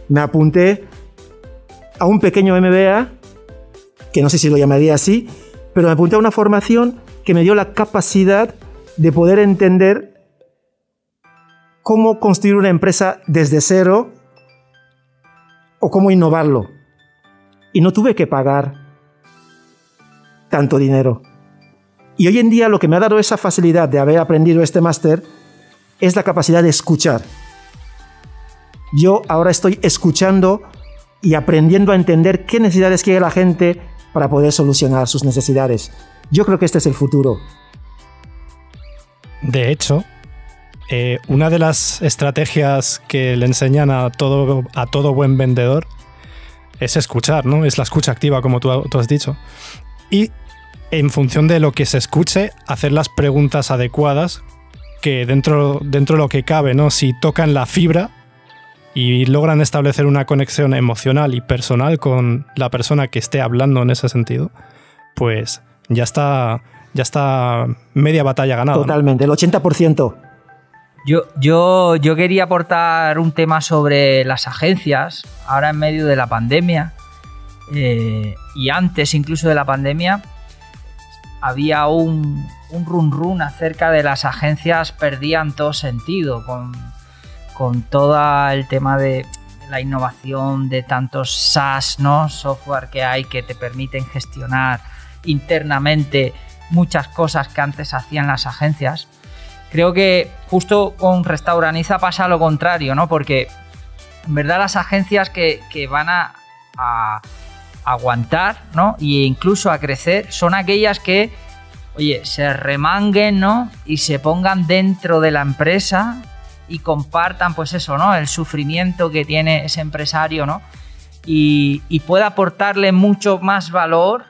Me apunté a un pequeño MBA, que no sé si lo llamaría así, pero me apunté a una formación que me dio la capacidad de poder entender cómo construir una empresa desde cero o cómo innovarlo. Y no tuve que pagar tanto dinero. Y hoy en día lo que me ha dado esa facilidad de haber aprendido este máster es la capacidad de escuchar. Yo ahora estoy escuchando y aprendiendo a entender qué necesidades quiere la gente para poder solucionar sus necesidades. Yo creo que este es el futuro. De hecho, eh, una de las estrategias que le enseñan a todo, a todo buen vendedor es escuchar, ¿no? Es la escucha activa, como tú, has dicho. Y en función de lo que se escuche, hacer las preguntas adecuadas que dentro, dentro de lo que cabe, ¿no? Si tocan la fibra y logran establecer una conexión emocional y personal con la persona que esté hablando en ese sentido, pues ya está ya está media batalla ganada. Totalmente, el 80%. Yo, yo, yo quería aportar un tema sobre las agencias, ahora en medio de la pandemia, eh, y antes incluso de la pandemia, había un, un run run acerca de las agencias perdían todo sentido con, con todo el tema de la innovación de tantos SaaS, ¿no? Software que hay que te permiten gestionar internamente muchas cosas que antes hacían las agencias. Creo que justo con Restauraniza pasa lo contrario, ¿no? Porque en verdad las agencias que, van a, aguantar, ¿no? E incluso a crecer son aquellas que, oye, se remanguen, ¿no? Y se pongan dentro de la empresa y compartan, pues eso, ¿no? El sufrimiento que tiene ese empresario, ¿no? Y, y pueda aportarle mucho más valor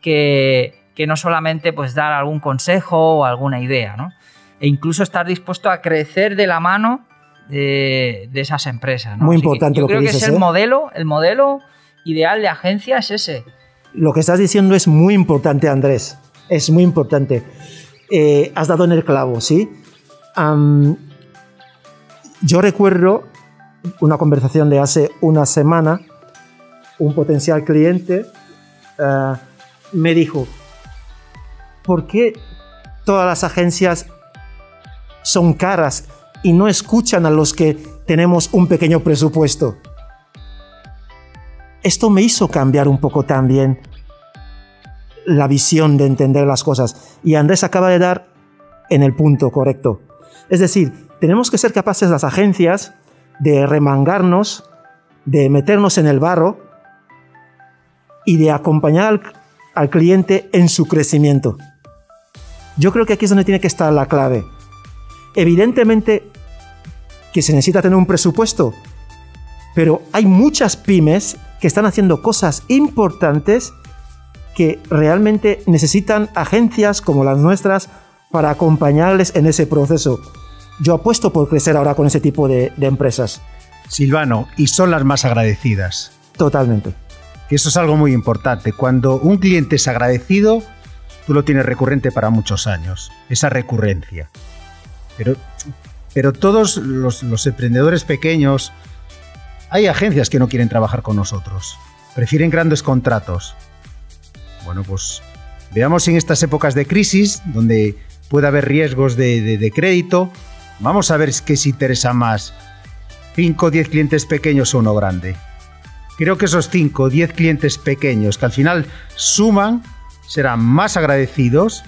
que, que no solamente pues dar algún consejo o alguna idea, ¿no? E incluso estar dispuesto a crecer de la mano de, esas empresas. Muy importante lo que, dices. Creo que es el ¿eh? modelo, el modelo ideal de agencia es ese. Lo que estás diciendo es muy importante, Andrés. Es muy importante. Eh, has dado en el clavo, ¿sí? Yo recuerdo una conversación de hace una semana, un potencial cliente eh, me dijo, ¿por qué todas las agencias son caras y no escuchan a los que tenemos un pequeño presupuesto? Esto me hizo cambiar un poco también la visión de entender las cosas. Y Andrés acaba de dar en el punto correcto. Es decir, tenemos que ser capaces las agencias de remangarnos, de meternos en el barro y de acompañar al, cliente en su crecimiento. Yo creo que aquí es donde tiene que estar la clave. Evidentemente que se necesita tener un presupuesto, pero hay muchas pymes que están haciendo cosas importantes que realmente necesitan agencias como las nuestras para acompañarles en ese proceso. Yo apuesto por crecer ahora con ese tipo de, empresas. Silvano, y son las más agradecidas. Totalmente. Que eso es algo muy importante. Cuando un cliente es agradecido, tú lo tienes recurrente para muchos años. Esa recurrencia. Pero, pero todos los, los emprendedores pequeños, hay agencias que no quieren trabajar con nosotros. Prefieren grandes contratos. Bueno, pues veamos en estas épocas de crisis, donde puede haber riesgos de, crédito, vamos a ver qué se interesa más, 5 o 10 clientes pequeños o uno grande. Creo que esos 5 o 10 clientes pequeños que al final suman serán más agradecidos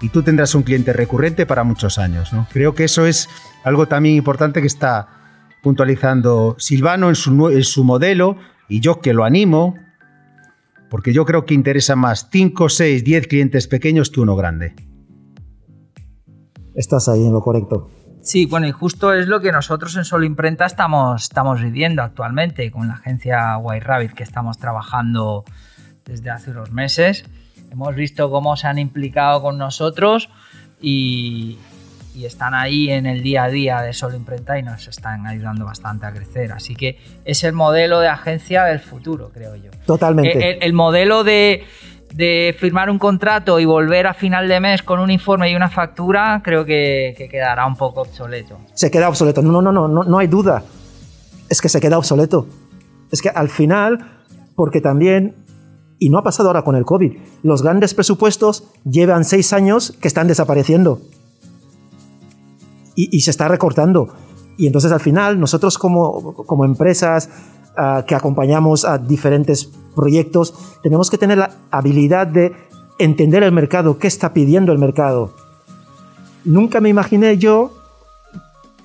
y tú tendrás un cliente recurrente para muchos años. ¿no? Creo que eso es algo también importante que está puntualizando Silvano en su, en su modelo y yo que lo animo, porque yo creo que interesa más 5, 6, 10 clientes pequeños que uno grande. Estás ahí en lo correcto. Sí, bueno, y justo es lo que nosotros en Solo Imprenta estamos, estamos viviendo actualmente con la agencia White Rabbit que estamos trabajando desde hace unos meses. Hemos visto cómo se han implicado con nosotros y, y están ahí en el día a día de Solo Imprenta y nos están ayudando bastante a crecer. Así que es el modelo de agencia del futuro, creo yo. Totalmente. El, modelo de, firmar un contrato y volver a final de mes con un informe y una factura, creo que, quedará un poco obsoleto. Se queda obsoleto. No, no, no, no, no hay duda. Es que se queda obsoleto. Es que al final, porque también y no ha pasado ahora con el COVID. Los grandes presupuestos llevan seis años que están desapareciendo y, se está recortando. Y entonces al final nosotros como, como empresas ah, que acompañamos a diferentes proyectos, tenemos que tener la habilidad de entender el mercado, qué está pidiendo el mercado. Nunca me imaginé yo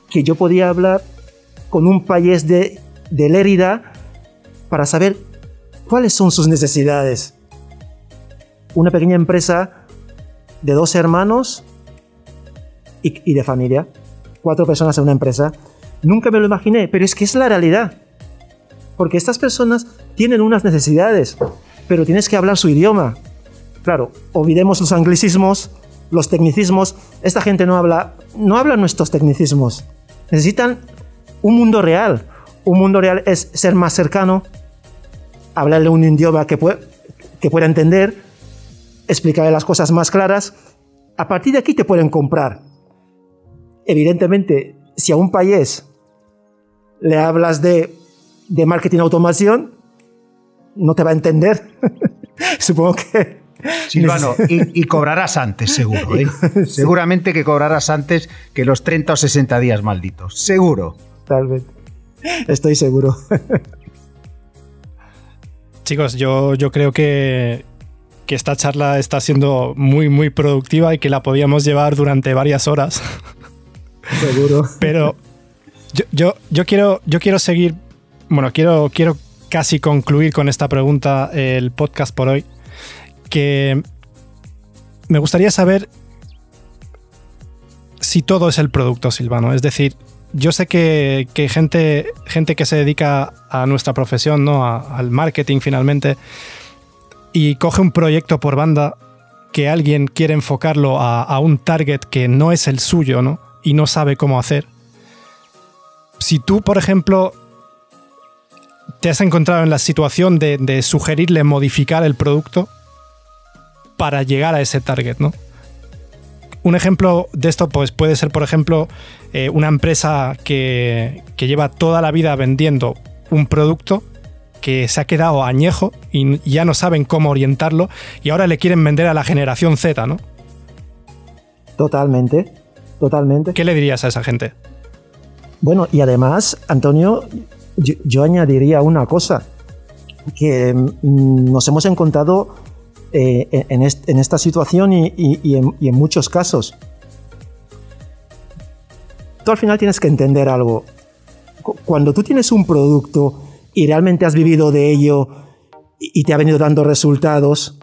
que yo podía hablar con un país de, de Lérida para saber cuáles son sus necesidades. Una pequeña empresa de dos hermanos y, de familia. Cuatro personas en una empresa. Nunca me lo imaginé, pero es que es la realidad. Porque estas personas tienen unas necesidades, pero tienes que hablar su idioma. Claro, olvidemos los anglicismos, los tecnicismos. Esta gente no habla, no habla nuestros tecnicismos. Necesitan un mundo real. Un mundo real es ser más cercano, hablarle un idioma que, que pueda entender, explicarle las cosas más claras. A partir de aquí te pueden comprar evidentemente, si a un país le hablas de, de marketing automación, no te va a entender. Supongo que... Silvano, y, y, cobrarás antes, seguro. ¿eh? Seguramente que cobrarás antes que los 30 o 60 días malditos. Seguro. Tal vez. Estoy seguro. Chicos, yo, yo creo que, que esta charla está siendo muy, muy productiva y que la podíamos llevar durante varias horas. Seguro. Pero yo, yo, quiero, yo quiero seguir, bueno, quiero, quiero casi concluir con esta pregunta el podcast por hoy, que me gustaría saber si todo es el producto, Silvano. Es decir, yo sé que, gente, gente que se dedica a nuestra profesión, ¿no? al marketing finalmente, y coge un proyecto por banda que alguien quiere enfocarlo a, a un target que no es el suyo, ¿no? y no sabe cómo hacer. Si tú, por ejemplo, te has encontrado en la situación de, sugerirle modificar el producto para llegar a ese target, ¿no? un ejemplo de esto pues, puede ser, por ejemplo, eh, una empresa que, lleva toda la vida vendiendo un producto que se ha quedado añejo y ya no saben cómo orientarlo y ahora le quieren vender a la generación Z, ¿no? Totalmente, totalmente. ¿Qué le dirías a esa gente? Bueno, y además, Antonio, yo, añadiría una cosa, que mm, nos hemos encontrado eh, en, esta situación y, en, muchos casos. Tú al final tienes que entender algo. Cuando tú tienes un producto y realmente has vivido de ello y te ha venido dando resultados,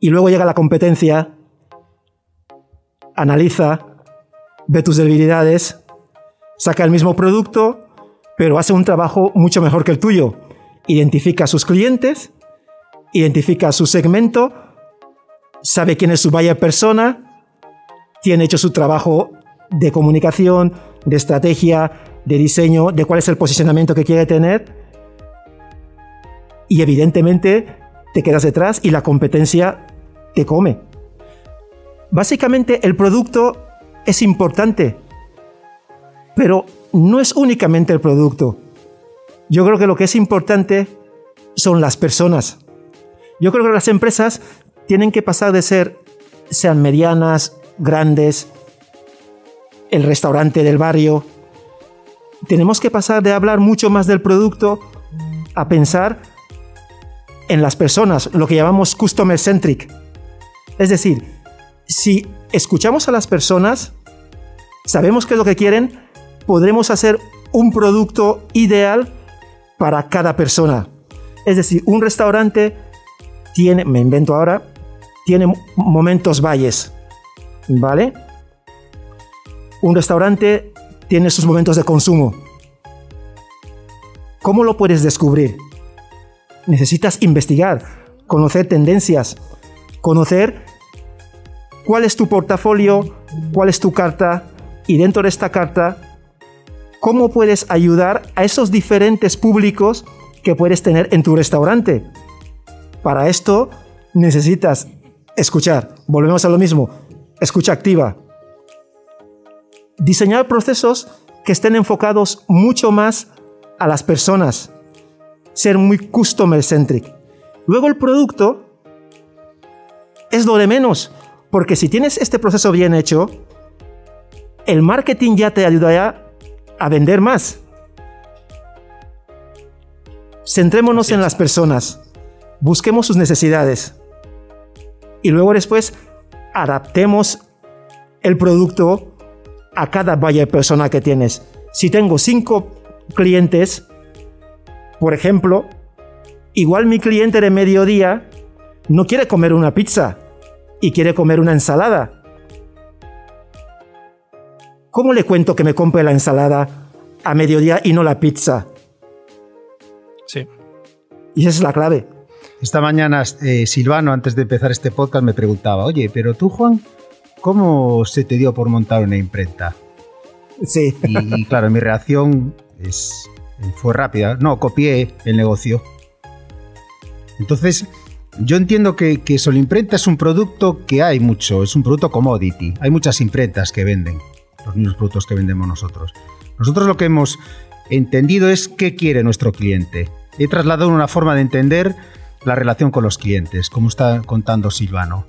y luego llega la competencia, analiza, ve tus debilidades, saca el mismo producto, pero hace un trabajo mucho mejor que el tuyo. Identifica a sus clientes, identifica su segmento, sabe quién es su buyer persona, tiene hecho su trabajo de comunicación, de estrategia, de diseño, de cuál es el posicionamiento que quiere tener. Y evidentemente te quedas detrás y la competencia te come. Básicamente el producto es importante, pero no es únicamente el producto. Yo creo que lo que es importante son las personas. Yo creo que las empresas tienen que pasar de ser, sean medianas, grandes, el restaurante del barrio. Tenemos que pasar de hablar mucho más del producto a pensar en las personas, lo que llamamos customer centric. Es decir, si escuchamos a las personas, sabemos qué es lo que quieren, podremos hacer un producto ideal para cada persona. Es decir, un restaurante tiene, me invento ahora, tiene momentos valles, ¿vale? Un restaurante tiene sus momentos de consumo. ¿Cómo lo puedes descubrir? Necesitas investigar, conocer tendencias, conocer cuál es tu portafolio, cuál es tu carta y dentro de esta carta cómo puedes ayudar a esos diferentes públicos que puedes tener en tu restaurante. Para esto necesitas escuchar. Volvemos a lo mismo. Escucha activa. Diseñar procesos que estén enfocados mucho más a las personas. Ser muy customer centric. Luego el producto es lo de menos, porque si tienes este proceso bien hecho, el marketing ya te ayudará a vender más. Centrémonos en las personas, busquemos sus necesidades y luego después adaptemos el producto a cada buyer persona que tienes. Si tengo cinco clientes, por ejemplo, igual mi cliente de mediodía no quiere comer una pizza y quiere comer una ensalada. ¿Cómo le cuento que me compre la ensalada a mediodía y no la pizza? Sí. Y esa es la clave. Esta mañana eh, Silvano, antes de empezar este podcast, me preguntaba, oye, pero tú, Juan, ¿cómo se te dio por montar una imprenta? Sí. Y, claro, mi reacción es, fue rápida. No, copié el negocio. Entonces, yo entiendo que, que Solimprenta es un producto que hay mucho, es un producto commodity. Hay muchas imprentas que venden los mismos productos que vendemos nosotros. Nosotros lo que hemos entendido es qué quiere nuestro cliente. He trasladado una forma de entender la relación con los clientes, como está contando Silvano.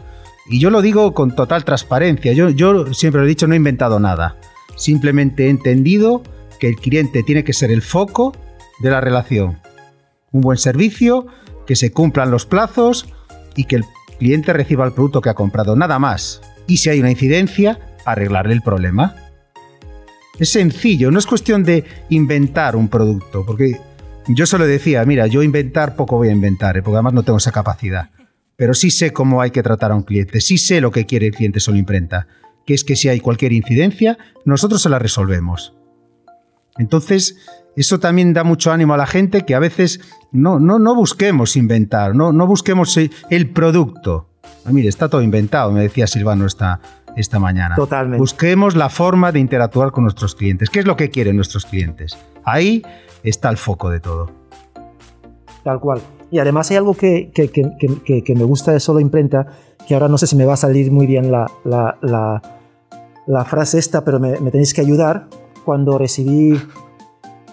Y yo lo digo con total transparencia. Yo, yo siempre lo he dicho, no he inventado nada. Simplemente he entendido que el cliente tiene que ser el foco de la relación. Un buen servicio, que se cumplan los plazos y que el cliente reciba el producto que ha comprado. Nada más. Y si hay una incidencia, arreglarle el problema. Es sencillo, no es cuestión de inventar un producto, porque yo solo decía, mira, yo inventar poco voy a inventar, ¿eh? porque además no tengo esa capacidad. Pero sí sé cómo hay que tratar a un cliente, sí sé lo que quiere el cliente solo imprenta, que es que si hay cualquier incidencia, nosotros se la resolvemos. Entonces, eso también da mucho ánimo a la gente que a veces no, no, no busquemos inventar, no, no busquemos el producto. Ah, mire, está todo inventado, me decía Silvano esta, esta mañana. Totalmente. Busquemos la forma de interactuar con nuestros clientes. ¿Qué es lo que quieren nuestros clientes? Ahí está el foco de todo. Tal cual. Y además hay algo que, que, que, que, me gusta de Solo Imprenta, que ahora no sé si me va a salir muy bien la, la, la, la frase esta, pero me, me, tenéis que ayudar. Cuando recibí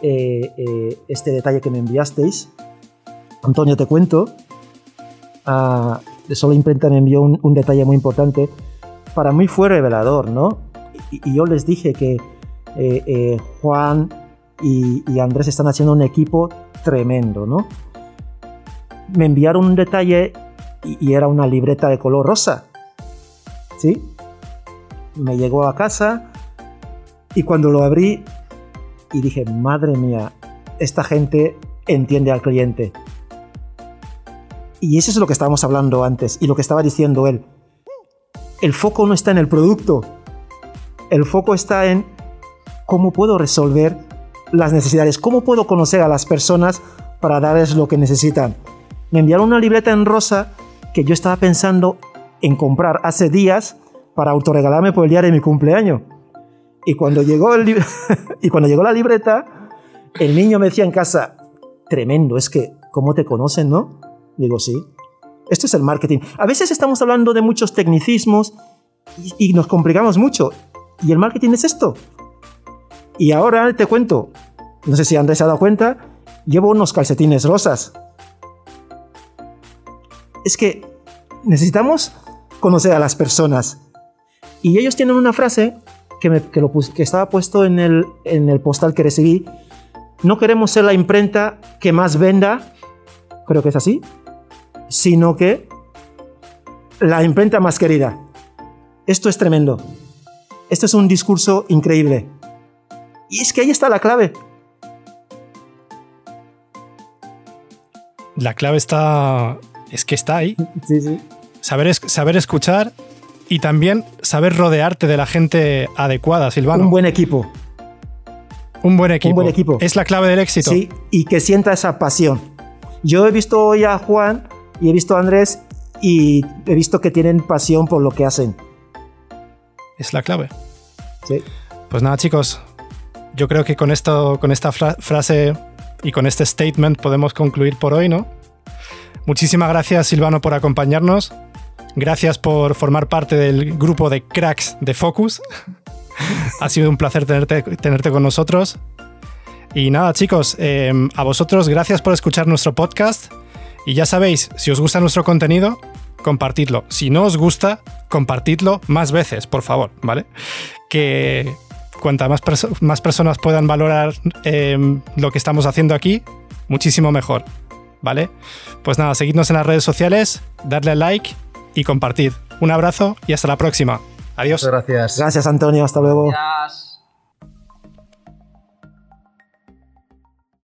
eh, eh, este detalle que me enviasteis, Antonio, te cuento, uh, de Solo Imprenta me envió un, un, detalle muy importante. Para mí fue revelador, ¿no? Y, y yo les dije que eh, Juan y, y Andrés están haciendo un equipo tremendo, ¿no? me enviaron un detalle y, era una libreta de color rosa. ¿Sí? Me llegó a casa y cuando lo abrí y dije, madre mía, esta gente entiende al cliente. Y eso es lo que estábamos hablando antes y lo que estaba diciendo él. El foco no está en el producto. El foco está en cómo puedo resolver las necesidades, cómo puedo conocer a las personas para darles lo que necesitan me enviaron una libreta en rosa que yo estaba pensando en comprar hace días para autorregalarme por el día de mi cumpleaños. Y cuando llegó, el y cuando llegó la libreta, el niño me decía en casa, tremendo, es que, ¿cómo te conocen, no? Digo, sí. Esto es el marketing. A veces estamos hablando de muchos tecnicismos y, nos complicamos mucho. Y el marketing es esto. Y ahora te cuento, no sé si Andrés se ha dado cuenta, llevo unos calcetines rosas es que necesitamos conocer a las personas. Y ellos tienen una frase que, estaba puesto en el postal que recibí. No queremos ser la imprenta que más venda, creo que es así, sino que la imprenta más querida. Esto es tremendo. Esto es un discurso increíble. Y es que ahí está la clave. La clave está es que está ahí. Sí, sí. Saber, saber escuchar y también saber rodearte de la gente adecuada, Silvano. Un buen equipo. Un buen equipo. Un buen equipo. Es la clave del éxito. Sí, y que sienta esa pasión. Yo he visto hoy a Juan y he visto a Andrés y he visto que tienen pasión por lo que hacen. Es la clave. Sí. Pues nada, chicos. Yo creo que con esto, con esta frase y con este statement podemos concluir por hoy, ¿no? Muchísimas gracias Silvano por acompañarnos. Gracias por formar parte del grupo de cracks de Focus. ha sido un placer tenerte, tenerte con nosotros. Y nada chicos, em, a vosotros gracias por escuchar nuestro podcast. Y ya sabéis, si os gusta nuestro contenido, compartidlo. Si no os gusta, compartidlo más veces, por favor, ¿vale? Que cuanta más, más personas puedan valorar em, lo que estamos haciendo aquí, muchísimo mejor. ¿vale? Pues nada, seguidnos en las redes sociales, darle like y compartir. Un abrazo y hasta la próxima. Adiós. gracias. Gracias, Antonio. Hasta luego.